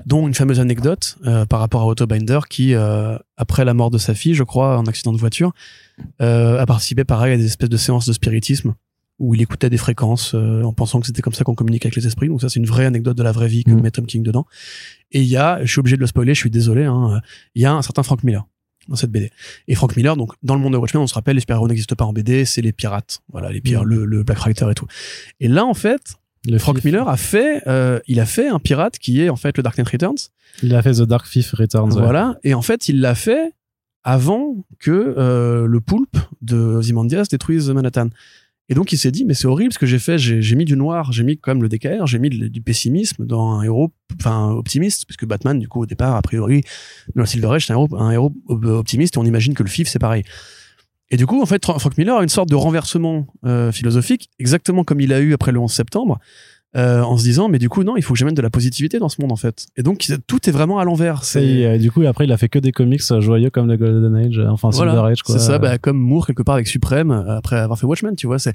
dont une fameuse anecdote euh, par rapport à Otto Binder qui, euh, après la mort de sa fille, je crois, en accident de voiture, euh, a participé pareil à des espèces de séances de spiritisme où il écoutait des fréquences en pensant que c'était comme ça qu'on communique avec les esprits. Donc ça, c'est une vraie anecdote de la vraie vie que mmh. met Tom King dedans. Et il y a, je suis obligé de le spoiler, je suis désolé, hein, il y a un certain Frank Miller dans cette BD. Et Frank Miller, donc dans le monde de Watchmen, on se rappelle, les super-héros n'existent pas en BD, c'est les pirates, voilà, les pires, mm. le, le, Black Writer et tout. Et là, en fait, le Frank Miller a fait, euh, il a fait un pirate qui est en fait le Dark Knight Returns. Il a fait The Dark Thief Returns. Voilà, et en fait, il l'a fait avant que euh, le poulpe de Ozymandias détruise Manhattan. Et donc il s'est dit mais c'est horrible ce que j'ai fait, j'ai mis du noir, j'ai mis quand même le DKR, j'ai mis du pessimisme dans un héros enfin optimiste puisque Batman du coup au départ a priori dans Silver Age c'est un héros, un héros optimiste et on imagine que le FIF c'est pareil. Et du coup en fait Frank Miller a une sorte de renversement euh, philosophique exactement comme il a eu après le 11 septembre euh, en se disant mais du coup non il faut que j'amène de la positivité dans ce monde en fait. Et donc tout est vraiment à l'envers. C'est euh, du coup après il a fait que des comics euh, joyeux comme le Golden Age euh, enfin Silver Age quoi. c'est ça bah, comme Moore quelque part avec Supreme après avoir fait Watchmen tu vois c'est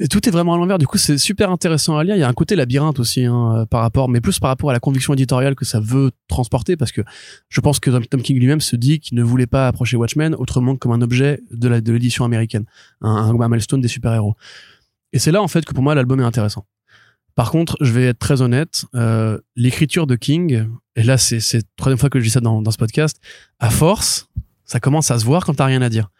et tout est vraiment à l'envers. Du coup c'est super intéressant à lire. Il y a un côté labyrinthe aussi hein, par rapport mais plus par rapport à la conviction éditoriale que ça veut transporter parce que je pense que Tom King lui-même se dit qu'il ne voulait pas approcher Watchmen autrement que comme un objet de la de l'édition américaine un, un milestone des super héros et c'est là en fait que pour moi l'album est intéressant par contre, je vais être très honnête, euh, l'écriture de King, et là c'est la troisième fois que je dis ça dans, ce podcast, à force, ça commence à se voir quand t'as rien à dire.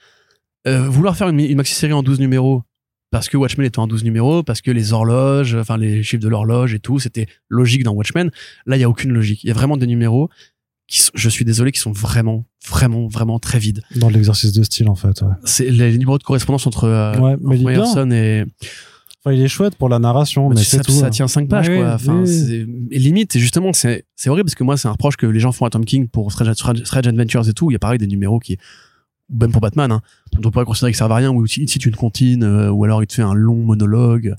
Euh, vouloir faire une, maxi-série en 12 numéros, parce que Watchmen était en 12 numéros, parce que les horloges, enfin les chiffres de l'horloge et tout, c'était logique dans Watchmen. Là, il y a aucune logique. Il y a vraiment des numéros qui sont, je suis désolé, qui sont vraiment, vraiment, vraiment très vides. Dans l'exercice de style, en fait. Ouais. C'est les, numéros de correspondance entre euh, Myerson et Enfin, il est chouette pour la narration, mais ça, ça tient 5 pages, quoi. Enfin, et limite, justement, c'est, c'est horrible parce que moi, c'est un reproche que les gens font à Tom King pour Strange, Adventures et tout. Il y a pareil des numéros qui, même pour Batman, hein, on pourrait considérer qu'ils servent à rien, ou il cite une comptine, euh, ou alors il te fait un long monologue.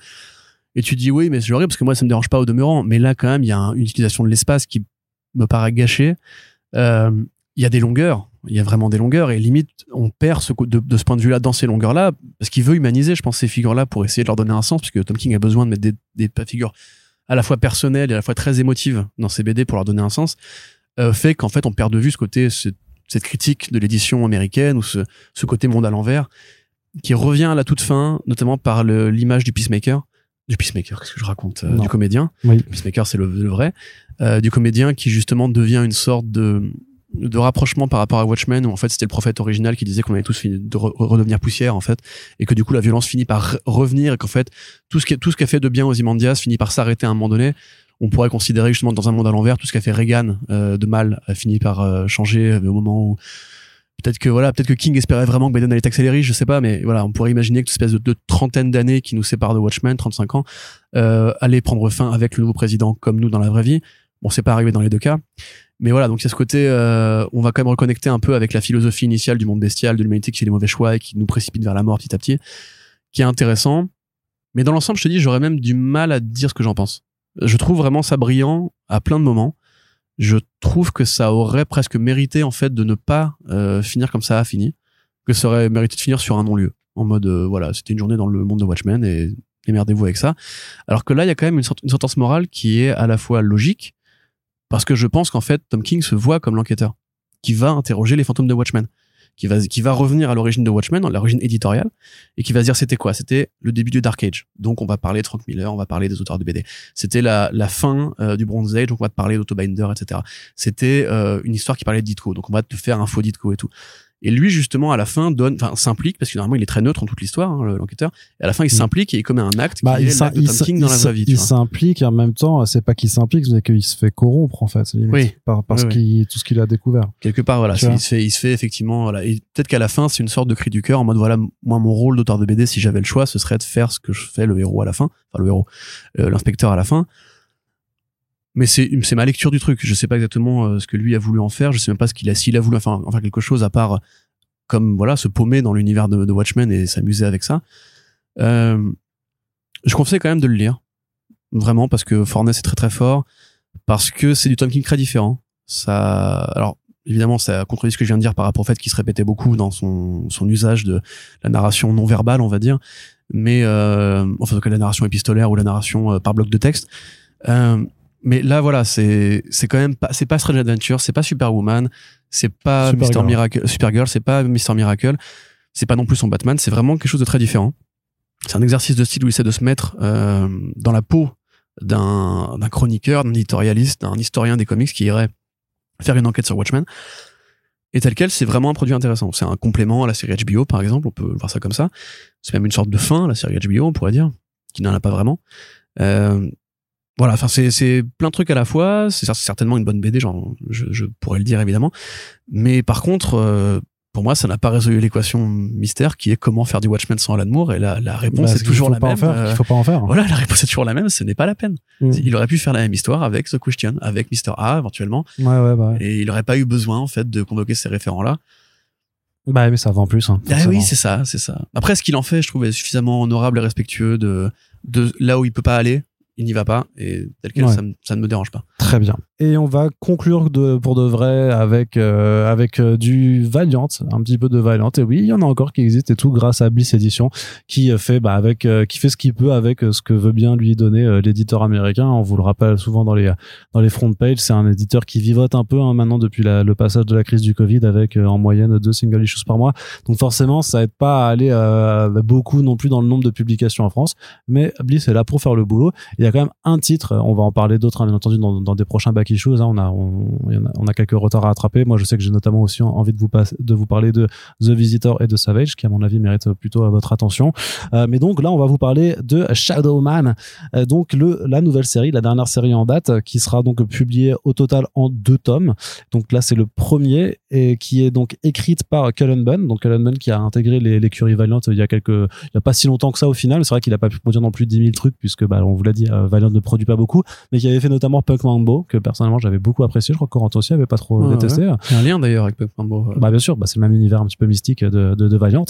Et tu dis oui, mais c'est horrible parce que moi, ça me dérange pas au demeurant. Mais là, quand même, il y a une utilisation de l'espace qui me paraît gâchée. Euh, il y a des longueurs il y a vraiment des longueurs et limite on perd ce de, de ce point de vue là dans ces longueurs là parce qu'il veut humaniser je pense ces figures là pour essayer de leur donner un sens puisque Tom King a besoin de mettre des, des figures à la fois personnelles et à la fois très émotives dans ses BD pour leur donner un sens euh, fait qu'en fait on perd de vue ce côté cette critique de l'édition américaine ou ce, ce côté monde à l'envers qui revient à la toute fin notamment par l'image du peacemaker du peacemaker qu'est-ce que je raconte euh, du comédien oui. peacemaker c'est le, le, vrai euh, du comédien qui justement devient une sorte de de rapprochement par rapport à Watchmen où en fait c'était le prophète original qui disait qu'on allait tous fini de re- redevenir poussière en fait et que du coup la violence finit par re- revenir et qu'en fait tout ce qui tout ce qu'a fait de bien Ozymandias finit par s'arrêter à un moment donné. On pourrait considérer justement dans un monde à l'envers tout ce qu'a fait Reagan euh, de mal a fini par euh, changer euh, au moment où peut-être que voilà peut-être que King espérait vraiment que Biden allait riches je sais pas mais voilà on pourrait imaginer que cette espèce de, de trentaine d'années qui nous séparent de Watchmen 35 ans euh, allait prendre fin avec le nouveau président comme nous dans la vraie vie. Bon c'est pas arrivé dans les deux cas mais voilà, donc il y a ce côté, euh, on va quand même reconnecter un peu avec la philosophie initiale du monde bestial, de l'humanité qui fait des mauvais choix et qui nous précipite vers la mort petit à petit, qui est intéressant. Mais dans l'ensemble, je te dis, j'aurais même du mal à dire ce que j'en pense. Je trouve vraiment ça brillant à plein de moments. Je trouve que ça aurait presque mérité en fait de ne pas euh, finir comme ça a fini, que ça aurait mérité de finir sur un non-lieu, en mode euh, voilà, c'était une journée dans le monde de Watchmen et démerdez-vous avec ça. Alors que là, il y a quand même une, sorte- une sentence morale qui est à la fois logique, parce que je pense qu'en fait, Tom King se voit comme l'enquêteur qui va interroger les fantômes de Watchmen, qui va, qui va revenir à l'origine de Watchmen, à l'origine éditoriale, et qui va se dire c'était quoi? C'était le début du Dark Age. Donc on va parler de Frank Miller, on va parler des auteurs de BD. C'était la, la fin euh, du Bronze Age, donc on va te parler d'Autobinder, etc. C'était euh, une histoire qui parlait de Ditko, donc on va te faire un faux Ditko et tout. Et lui, justement, à la fin, donne, enfin, s'implique, parce que normalement, il est très neutre en toute l'histoire, hein, le- l'enquêteur. Et à la fin, il Mm. s'implique et il commet un acte Bah, qui il est l'acte de Tom King dans la vraie vie. il s'implique et en même temps, c'est pas qu'il s'implique, c'est qu'il se fait corrompre en fait, limite, Oui. par, parce Oui, oui. qu'il tout ce qu'il a découvert. quelque part voilà il se fait il se fait effectivement voilà et peut-être qu'à la fin c'est une sorte de cri du cœur en mode voilà moi mon rôle d'auteur de BD si j'avais le choix ce serait de faire ce que je fais le héros à la fin enfin le héros euh, l'inspecteur à la fin mais c'est c'est ma lecture du truc. Je sais pas exactement euh, ce que lui a voulu en faire. Je sais même pas ce qu'il a s'il a voulu enfin en faire quelque chose à part comme voilà se paumer dans l'univers de, Watchmen et s'amuser avec ça. Euh, je conseille quand même de le lire. Vraiment parce que Fornes est très très fort. Parce que c'est du Tom King très différent. Ça alors évidemment ça contredit ce que je viens de dire par rapport au fait qu'il se répétait beaucoup dans son son usage de la narration non verbale on va dire. Mais euh, enfin que la narration épistolaire ou la narration euh, par bloc de texte mais là voilà c'est c'est quand même pas c'est pas Strange Adventure c'est pas Superwoman c'est pas Supergirl. Mister Miracle Supergirl c'est pas Mister Miracle. C'est pas non plus son Batman c'est vraiment quelque chose de très différent. C'est un exercice de style où il essaie de se mettre euh, dans la peau d'un d'un chroniqueur d'un éditorialiste d'un historien des comics qui irait faire une enquête sur Watchmen. Et tel quel c'est vraiment un produit intéressant. C'est un complément à la série HBO par exemple on peut voir ça comme ça. C'est même une sorte de fin à la série HBO on pourrait dire qui n'en a pas vraiment. Euh, voilà enfin c'est c'est plein de trucs à la fois c'est cer- certainement une bonne BD genre je, je pourrais le dire évidemment mais par contre euh, pour moi ça n'a pas résolu l'équation mystère qui est comment faire du Watchmen sans Alan Moore et la, la réponse Bah, est toujours faut la pas en même faire, euh, qu'il faut pas en faire. voilà la réponse est toujours la même ce n'est pas la peine Mm. il aurait pu faire la même histoire avec The Question avec Mr. A éventuellement Ouais, ouais, bah, ouais. et il aurait pas eu besoin en fait de convoquer ces référents là Bah oui, ça vend plus. Hein, ah oui c'est ça c'est ça après ce qu'il en fait je trouve est suffisamment honorable et respectueux de de là où il peut pas aller il n'y va pas et tel quel Ouais. ça, me- ça ne me dérange pas Très bien. Et on va conclure pour de vrai avec, euh, avec euh, du Valiant, un petit peu de Valiant. Et oui, il y en a encore qui existent et tout grâce à Bliss Edition qui euh, fait, bah, avec, qui fait ce qu'il peut avec ce que veut bien lui donner l'éditeur américain. On vous le rappelle souvent dans les, dans les front pages. C'est un éditeur qui vivote un peu hein, maintenant depuis le passage de la crise du Covid avec en moyenne deux single issues par mois. Donc forcément, ça aide pas à aller beaucoup non plus dans le nombre de publications en France. Mais Bliss est là pour faire le boulot. Il y a quand même un titre, on va en parler d'autres hein, bien entendu dans, dans des prochains back issues. hein. On, a, on, a- quelques retards à attraper. Moi, je sais que j'ai notamment aussi envie de vous, de vous parler de The Visitor et de Savage, qui à mon avis méritent plutôt euh, votre attention. Euh, mais donc là, on va vous parler de Shadowman, euh, donc le, la nouvelle série, la dernière série en date, qui sera donc publiée au total en deux tomes. Donc là, c'est le premier et qui est donc écrite par Cullen Bunn. Donc Cullen Bunn qui a intégré les- l'écurie Valiant il y a quelques, il a pas si longtemps que ça au final. C'est vrai qu'il a pas pu produire non plus 10 000 trucs puisque bah, on vous l'a dit, Valiant ne produit pas beaucoup, mais qui avait fait notamment Punk Mambo que personnellement j'avais beaucoup apprécié. Je crois que Corentin aussi avait pas trop Ouais, détesté. il y a un lien d'ailleurs avec Punk Mambo Bah bien sûr, bah, c'est le même univers un petit peu mystique de, de, de Valiant.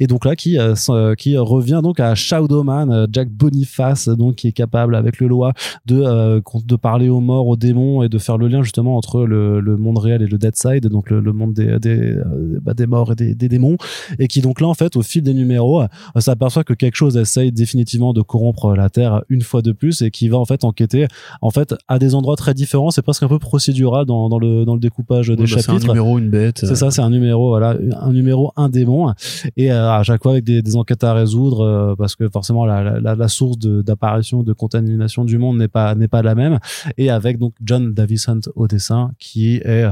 Et donc là, qui, euh, euh, qui revient donc à Shadowman, euh, Jack Boniface, donc qui est capable avec le loi de, euh, de parler aux morts, aux démons et de faire le lien justement entre le, le monde réel et le Dead Side, donc le, le monde des, des, euh, bah, des morts et des, des démons. Et qui donc là, en fait, au fil des numéros, euh, s'aperçoit que quelque chose essaye définitivement de corrompre la Terre une fois de plus et qui va en fait enquêter en fait à des endroits très différents. C'est presque un peu procédural dans, dans, le, dans le découpage des Ouais, bah, c'est un chapitres. numéro une bête C'est ça, c'est un numéro, voilà, un numéro, un démon, et euh, à chaque fois avec des, des enquêtes à résoudre, euh, parce que forcément la, la, la source d'apparition, de, contamination du monde n'est pas n'est pas la même, et avec donc John Davison au dessin, qui est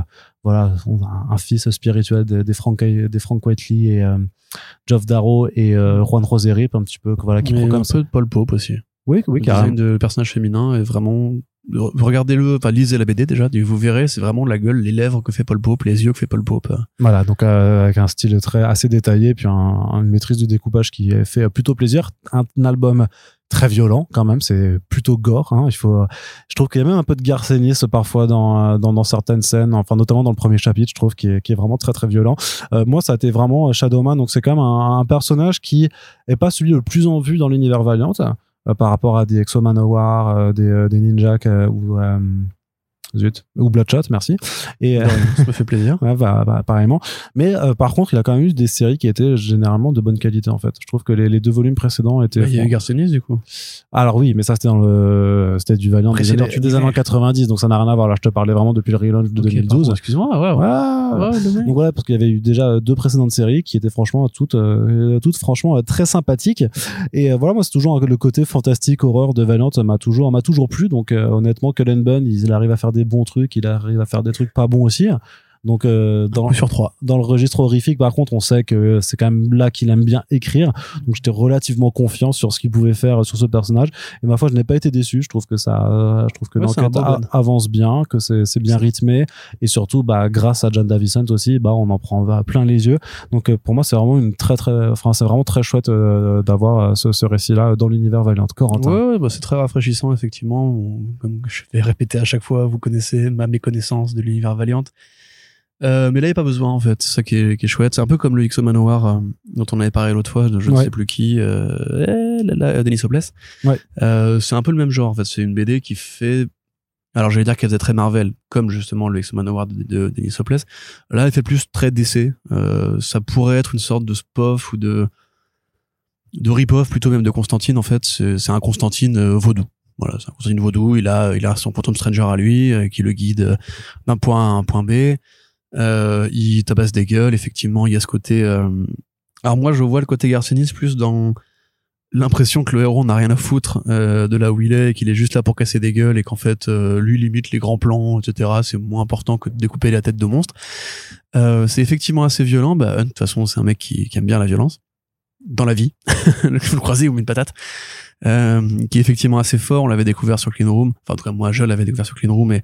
voilà un, fils spirituel des, des Frank des Frank Whiteley et euh, Geoff Darrow et euh, Juan Roseri un petit peu voilà qui Mais prend un peu de Paul Pope aussi. oui oui carrément. de personnage féminin est vraiment regardez-le enfin lisez la BD déjà vous verrez c'est vraiment la gueule les lèvres que fait Paul Pope les yeux que fait Paul Pope Voilà, donc euh, avec un style très assez détaillé, puis un, une maîtrise du découpage qui fait plutôt plaisir. Un, album très violent quand même, c'est plutôt gore. Hein, il faut, je trouve qu'il y a même un peu de garcénisme parfois dans, dans dans certaines scènes, enfin notamment dans le premier chapitre, je trouve qui est, qui est vraiment très très violent. Euh, moi, ça a été vraiment Shadowman, donc c'est quand même un, un personnage qui est pas celui le plus en vue dans l'univers Valiant euh, par rapport à des Exo Manowar, euh, des, euh, des Ninja euh, ou euh, zut ou Bloodshot, merci. Et euh, ça me fait plaisir Ouais, bah, bah, pareillement. Mais euh, par contre, il a quand même eu des séries qui étaient généralement de bonne qualité en fait. Je trouve que les, les deux volumes précédents étaient. Bah, il y a eu Garcenis du coup Alors oui, mais ça c'était dans le, c'était du Valiant des années, des années 90, donc ça n'a rien à voir. Là, je te parlais vraiment depuis le relaunch de Ok, 2012. pardon, excuse-moi ouais ouais, dommage. Donc voilà, parce qu'il y avait eu déjà deux précédentes séries qui étaient franchement toutes, euh, toutes franchement très sympathiques. Et voilà, moi c'est toujours le côté fantastique horreur de Valiant m'a toujours m'a toujours plu. Donc honnêtement, Cullen Bunn, il arrive à faire des bons trucs, il arrive à faire des trucs pas bons aussi. Donc euh, dans sur trois dans le registre horrifique, par contre, on sait que c'est quand même là qu'il aime bien écrire. Donc, j'étais relativement confiant sur ce qu'il pouvait faire sur ce personnage. Et ma foi, je n'ai pas été déçu. Je trouve que ça, euh, je trouve que Ouais, l'enquête avance bien, que c'est c'est bien rythmé. Et surtout, bah, grâce à John Davison aussi, bah, on en prend va plein les yeux. Donc, euh, pour moi, c'est vraiment une très, très, enfin, c'est vraiment très chouette euh, d'avoir euh, ce, ce récit-là dans l'univers Valiant. Corentin. Ouais, ouais, bah, c'est très rafraîchissant, effectivement. Comme je vais répéter à chaque fois, vous connaissez ma méconnaissance de l'univers Valiant. Euh, mais là, il n'y a pas besoin, en fait. C'est ça qui est, qui est chouette. C'est un peu comme le XO Manowar euh, dont on avait parlé l'autre fois, de je ne Ouais. sais plus qui, euh, eh, là, là, Denis Sopless. Ouais. Euh, c'est un peu le même genre, en fait. C'est une BD qui fait... Alors, j'allais dire qu'elle faisait très Marvel, comme justement le XO Manowar de, de, Denis Sopless. Là, elle fait plus très DC. Euh, ça pourrait être une sorte de spoof ou de de rip-off plutôt même de Constantine en fait c'est un Constantine euh, vaudou voilà c'est un Constantine vaudou il a il a son Quantum Stranger à lui euh, qui le guide d'un point A à un point B euh, il tabasse des gueules effectivement il y a ce côté euh, alors moi je vois le côté Garcenis plus dans l'impression que le héros n'a rien à foutre euh, de là où il est qu'il est juste là pour casser des gueules et qu'en fait euh, lui limite les grands plans etc c'est moins important que de découper la tête de monstre. Euh, c'est effectivement assez violent. Bah de toute façon c'est un mec qui, qui aime bien la violence dans la vie. Vous le croisez ou une patate. Euh, qui est effectivement assez fort. On l'avait découvert sur Clean Room. Enfin en tout cas moi je l'avais découvert sur Clean Room et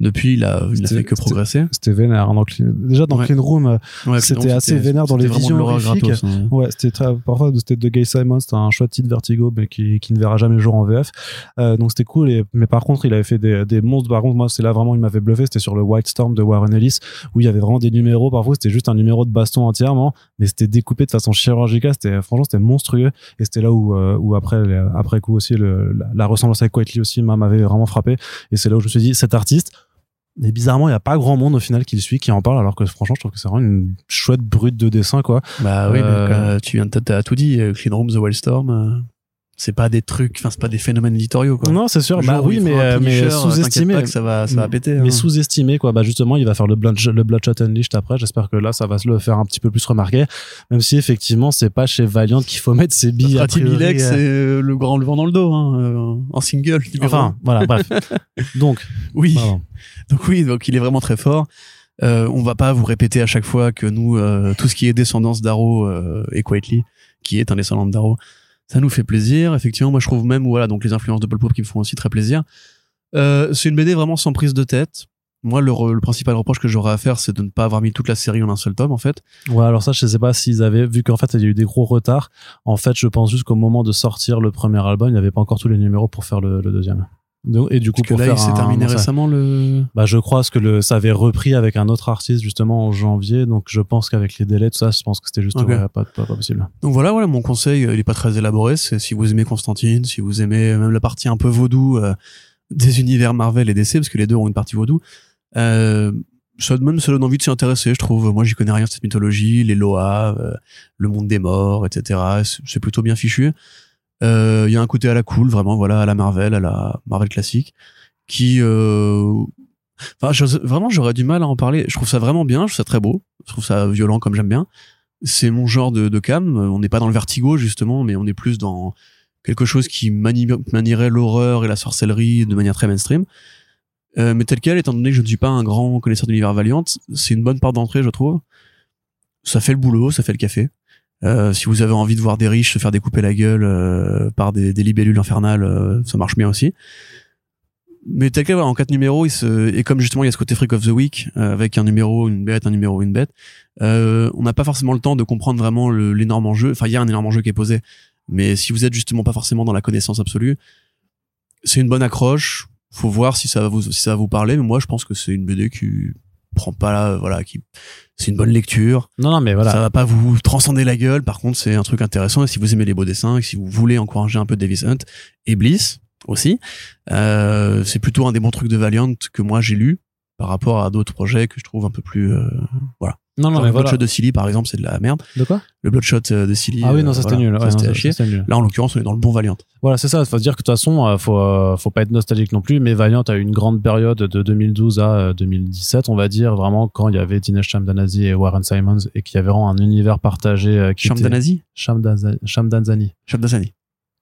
depuis il a, il C'était- fait que progresser C'était vénère. hein, Déjà, dans Ouais. Clean Room, euh, Ouais, c'était assez vénère dans les visions hein. Ouais, c'était très, parfois c'était de Gay Simon, c'était un chouette titre Vertigo, mais qui, qui ne verra jamais le jour en VF. Euh, donc c'était cool. Et, mais par contre, il avait fait des, des monstres. Par contre, moi, c'est là vraiment, il m'avait bluffé. C'était sur le White Storm de Warren Ellis, où il y avait vraiment des numéros. Parfois, c'était juste un numéro de baston entièrement, mais c'était découpé de façon chirurgicale. C'était, franchement, c'était monstrueux. Et c'était là où, euh, où après, après coup aussi, le, la, la ressemblance avec Whiteley aussi m'a- m'avait vraiment frappé. Et c'est là où je me suis dit, cet artiste, mais bizarrement, il n'y a pas grand monde au final qui le suit, qui en parle, alors que franchement, je trouve que c'est vraiment une chouette brute de dessin, quoi. Bah oui, Euh, euh, tu viens de t'as tout dit. euh, Clean Room, The Wildstorm, c'est pas des trucs, enfin c'est pas des phénomènes éditoriaux quoi. Non, c'est sûr. Bah oui, mais, euh, mais t'inquiète sous-estimé. ça va, ça va péter. Mais hein. sous-estimé, quoi. Bah justement, il va faire le, Blood, le Bloodshot Unleashed après. J'espère que là, ça va se le faire un petit peu plus remarquer. Même si effectivement, c'est pas chez Valiant qu'il faut mettre ses billes. Bilek, euh, c'est euh, le grand le vent dans le dos, hein, euh, en single. Enfin, voilà, bref. Donc, Oui. pardon. Donc oui, donc il est vraiment très fort. Euh, on va pas vous répéter à chaque fois que nous, euh, tout ce qui est descendance d'Arrow euh, et Quietly, qui est un descendant d'Arrow, ça nous fait plaisir. Effectivement, moi je trouve même voilà donc les influences de Paul Pope qui me font aussi très plaisir. Euh, c'est une BD vraiment sans prise de tête. Moi, le, le principal reproche que j'aurais à faire, c'est de ne pas avoir mis toute la série en un seul tome, en fait. Ouais, alors ça, je sais pas s'ils avaient, vu qu'en fait, il y a eu des gros retards. En fait, je pense juste qu'au moment de sortir le premier album, il n'y avait pas encore tous les numéros pour faire le deuxième. Donc, et du coup, Parce que pour là, faire il s'est un- terminé ça- récemment le. Bah, je crois que le, ça avait repris avec un autre artiste justement en janvier. Donc, je pense qu'avec les délais, tout ça, je pense que c'était juste Ok. ouais, pas, pas, pas possible. Donc voilà, voilà, mon conseil, euh, il est pas très élaboré. C'est si vous aimez Constantine, si vous aimez même la partie un peu vaudou euh, des univers Marvel et DC, parce que les deux ont une partie vaudou. Euh, ça même ça donne envie de s'y intéresser, je trouve. Moi, j'y connais rien de cette mythologie, les Loa, euh, le monde des morts, etc. C'est plutôt bien fichu. Euh, Il y a un côté à la cool, vraiment, voilà, à la Marvel, à la Marvel classique, qui, euh... enfin, je- vraiment, j'aurais du mal à en parler. Je trouve ça vraiment bien, je trouve ça très beau, je trouve ça violent comme j'aime bien. C'est mon genre de, de cam. On n'est pas dans le vertigo justement, mais on est plus dans quelque chose qui manie- manierait l'horreur et la sorcellerie de manière très mainstream. Euh, mais tel quel, étant donné que je ne suis pas un grand connaisseur de l'univers Valiant, c'est une bonne porte d'entrée, je trouve. Ça fait le boulot, ça fait le café. Euh, si vous avez envie de voir des riches se faire découper la gueule euh, par des, des libellules infernales, euh, ça marche bien aussi. Mais tel quel, voilà, en quatre numéros, il se... et comme justement il y a ce côté Freak of the Week, euh, avec un numéro, une bête, un numéro, une bête, euh, on n'a pas forcément le temps de comprendre vraiment l'énorme enjeu. Enfin, il y a un énorme enjeu qui est posé. Mais si vous êtes justement pas forcément dans la connaissance absolue, c'est une bonne accroche. Faut voir si ça va vous, si ça va vous parler. Mais moi, je pense que c'est une BD qui prend pas, voilà, qui, c'est une bonne lecture. Non, non, mais voilà. Ça va pas vous transcender la gueule. Par contre, c'est un truc intéressant. Et si vous aimez les beaux dessins, et si vous voulez encourager un peu Davis Hunt et Bliss aussi, euh, c'est plutôt un des bons trucs de Valiant que moi j'ai lu par rapport à d'autres projets que je trouve un peu plus, euh, voilà. Non, non, Genre mais le voilà. Bloodshot de Silly, par exemple, c'est de la merde. De quoi Le Bloodshot euh, de Silly. Ah oui, non, euh, ça c'était voilà, nul. ça, non, c'était chier. c'était nul. Là, en l'occurrence, on est dans le bon Valiant. Voilà, c'est ça. Faut se dire que de toute façon, euh, faut, euh, faut pas être nostalgique non plus. Mais Valiant a eu une grande période de 2012 à euh, 2017, on va dire, vraiment quand il y avait Dinesh Shamdanazi et Warren Simons et qu'il y avait vraiment un univers partagé euh, qui était Shamdanazi Shamdanza- Shamdanzani.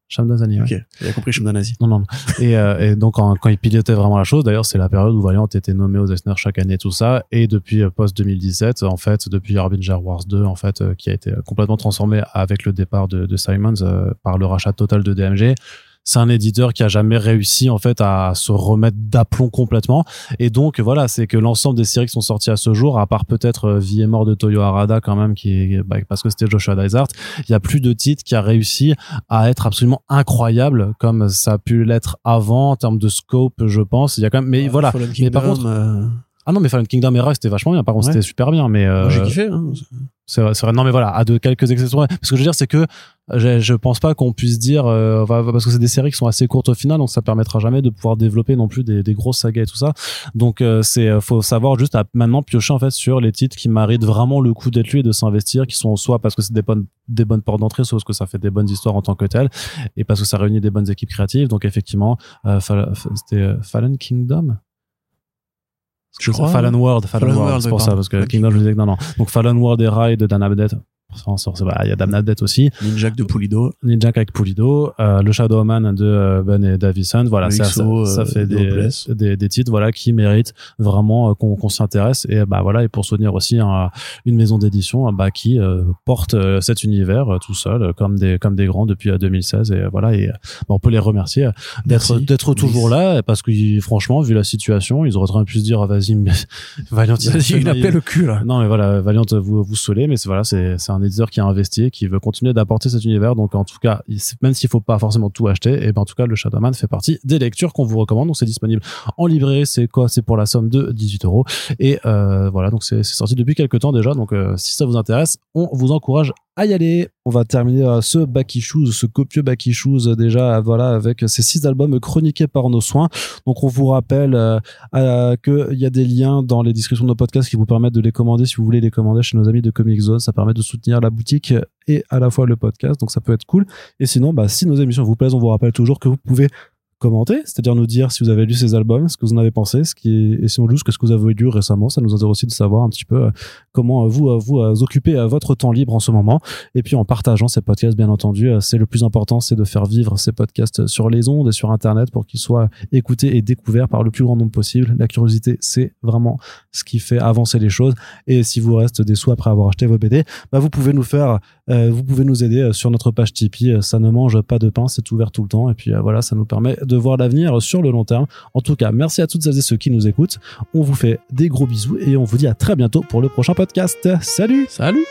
Shamdazani. Shamdanzani, ouais. Ok, j'ai compris Shamdanazi. Non, non. non. Et, euh, et donc, quand, quand il pilotait vraiment la chose, d'ailleurs, c'est la période où Valiant était nommé aux Eisner chaque année, tout ça. Et depuis euh, post-2017, en fait, depuis Harbinger Wars 2, en fait, euh, qui a été complètement transformé avec le départ de, de Simons euh, par le rachat total de DMG. C'est un éditeur qui a jamais réussi en fait à se remettre d'aplomb complètement. Et donc voilà c'est que l'ensemble des séries qui sont sorties à ce jour à part peut-être euh, Vie et mort de Toyo Harada quand même qui est bah, parce que c'était Joshua Dysart il y a plus de titres qui a réussi à être absolument incroyable comme ça a pu l'être avant en termes de scope je pense. Il y a quand même mais voilà. Fallen mais par contre euh, ah non mais Fallen Kingdom Era c'était vachement bien par contre Ouais. c'était super bien mais euh, j'ai kiffé. Hein. c'est vrai. Non, mais voilà, à de quelques exceptions. près. Ce que je veux dire, c'est que je, je pense pas qu'on puisse dire, euh, parce que c'est des séries qui sont assez courtes au final, donc ça permettra jamais de pouvoir développer non plus des, des grosses sagas et tout ça. Donc euh, c'est, euh, faut savoir juste à maintenant piocher en fait sur les titres qui méritent vraiment le coup d'être lu et de s'investir, qui sont soit parce que c'est des bonnes, des bonnes portes d'entrée, soit parce que ça fait des bonnes histoires en tant que telles, et parce que ça réunit des bonnes équipes créatives. Donc effectivement, euh, c'était euh, Fallen Kingdom? Je crois. Fallen World, Fallen, Fallen World, World, c'est oui, pour ça, parce que Kingdom, je disais que non, non. Donc Fallen World et Raid de Dan Il y a Dan Abnett aussi. Ninjak de Pulido. Ninja avec Pulido, euh, le Shadowman de euh, Ben et Davison. Voilà, ça, ça, XO, ça euh, fait des, des, des titres voilà qui méritent vraiment euh, qu'on qu'on s'y intéresse et bah voilà et pour soutenir aussi un- une maison d'édition bah qui euh, porte cet univers tout seul comme des comme des grands depuis euh, 2016 et voilà et bah, on peut les remercier d'être toujours là parce que franchement vu la situation ils auraient très bien pu se dire ah, vas-y Valiant Il a fait le cul, là. non mais voilà Valiant vous vous saoulez mais voilà c'est c'est un éditeur qui a investi qui veut continuer d'apporter cet univers. Donc en tout cas même s'il faut pas forcément tout acheter et ben en tout cas le Shadowman fait partie des lectures qu'on vous recommande. Donc c'est disponible en librairie. C'est quoi? C'est pour la somme de 18 euros. Et euh, voilà. Donc c'est c'est sorti depuis quelques temps déjà. Donc euh, si ça vous intéresse on vous encourage à y aller. On va terminer euh, ce Back Issues, ce copieux Back Issues euh, déjà euh, voilà avec ces six albums chroniqués par nos soins. Donc on vous rappelle qu'il y a des liens dans les descriptions de nos podcasts qui vous permettent de les commander si vous voulez les commander chez nos amis de Comic Zone. Ça permet de soutenir la boutique et à la fois le podcast, donc ça peut être cool. Et sinon, bah, si nos émissions vous plaisent, on vous rappelle toujours que vous pouvez commenter, c'est-à-dire nous dire si vous avez lu ces albums, ce que vous en avez pensé, ce qui est, et sinon juste qu'est-ce que vous avez lu récemment. Ça nous intéresse aussi de savoir un petit peu euh, comment euh, vous euh, vous euh, occupez à votre temps libre en ce moment. Et puis en partageant ces podcasts, bien entendu, c'est le plus important, c'est de faire vivre ces podcasts sur les ondes et sur Internet pour qu'ils soient écoutés et découverts par le plus grand nombre possible. La curiosité, c'est vraiment ce qui fait avancer les choses. Et si vous reste des sous après avoir acheté vos BD, bah vous pouvez nous faire, vous pouvez nous aider euh, sur notre page Tipeee. Euh, Ça ne mange pas de pain, c'est ouvert tout le temps. Et puis euh, voilà, ça nous permet de voir l'avenir sur le long terme. En tout cas, merci à toutes celles et ceux qui nous écoutent. On vous fait des gros bisous et on vous dit à très bientôt pour le prochain podcast. Salut Salut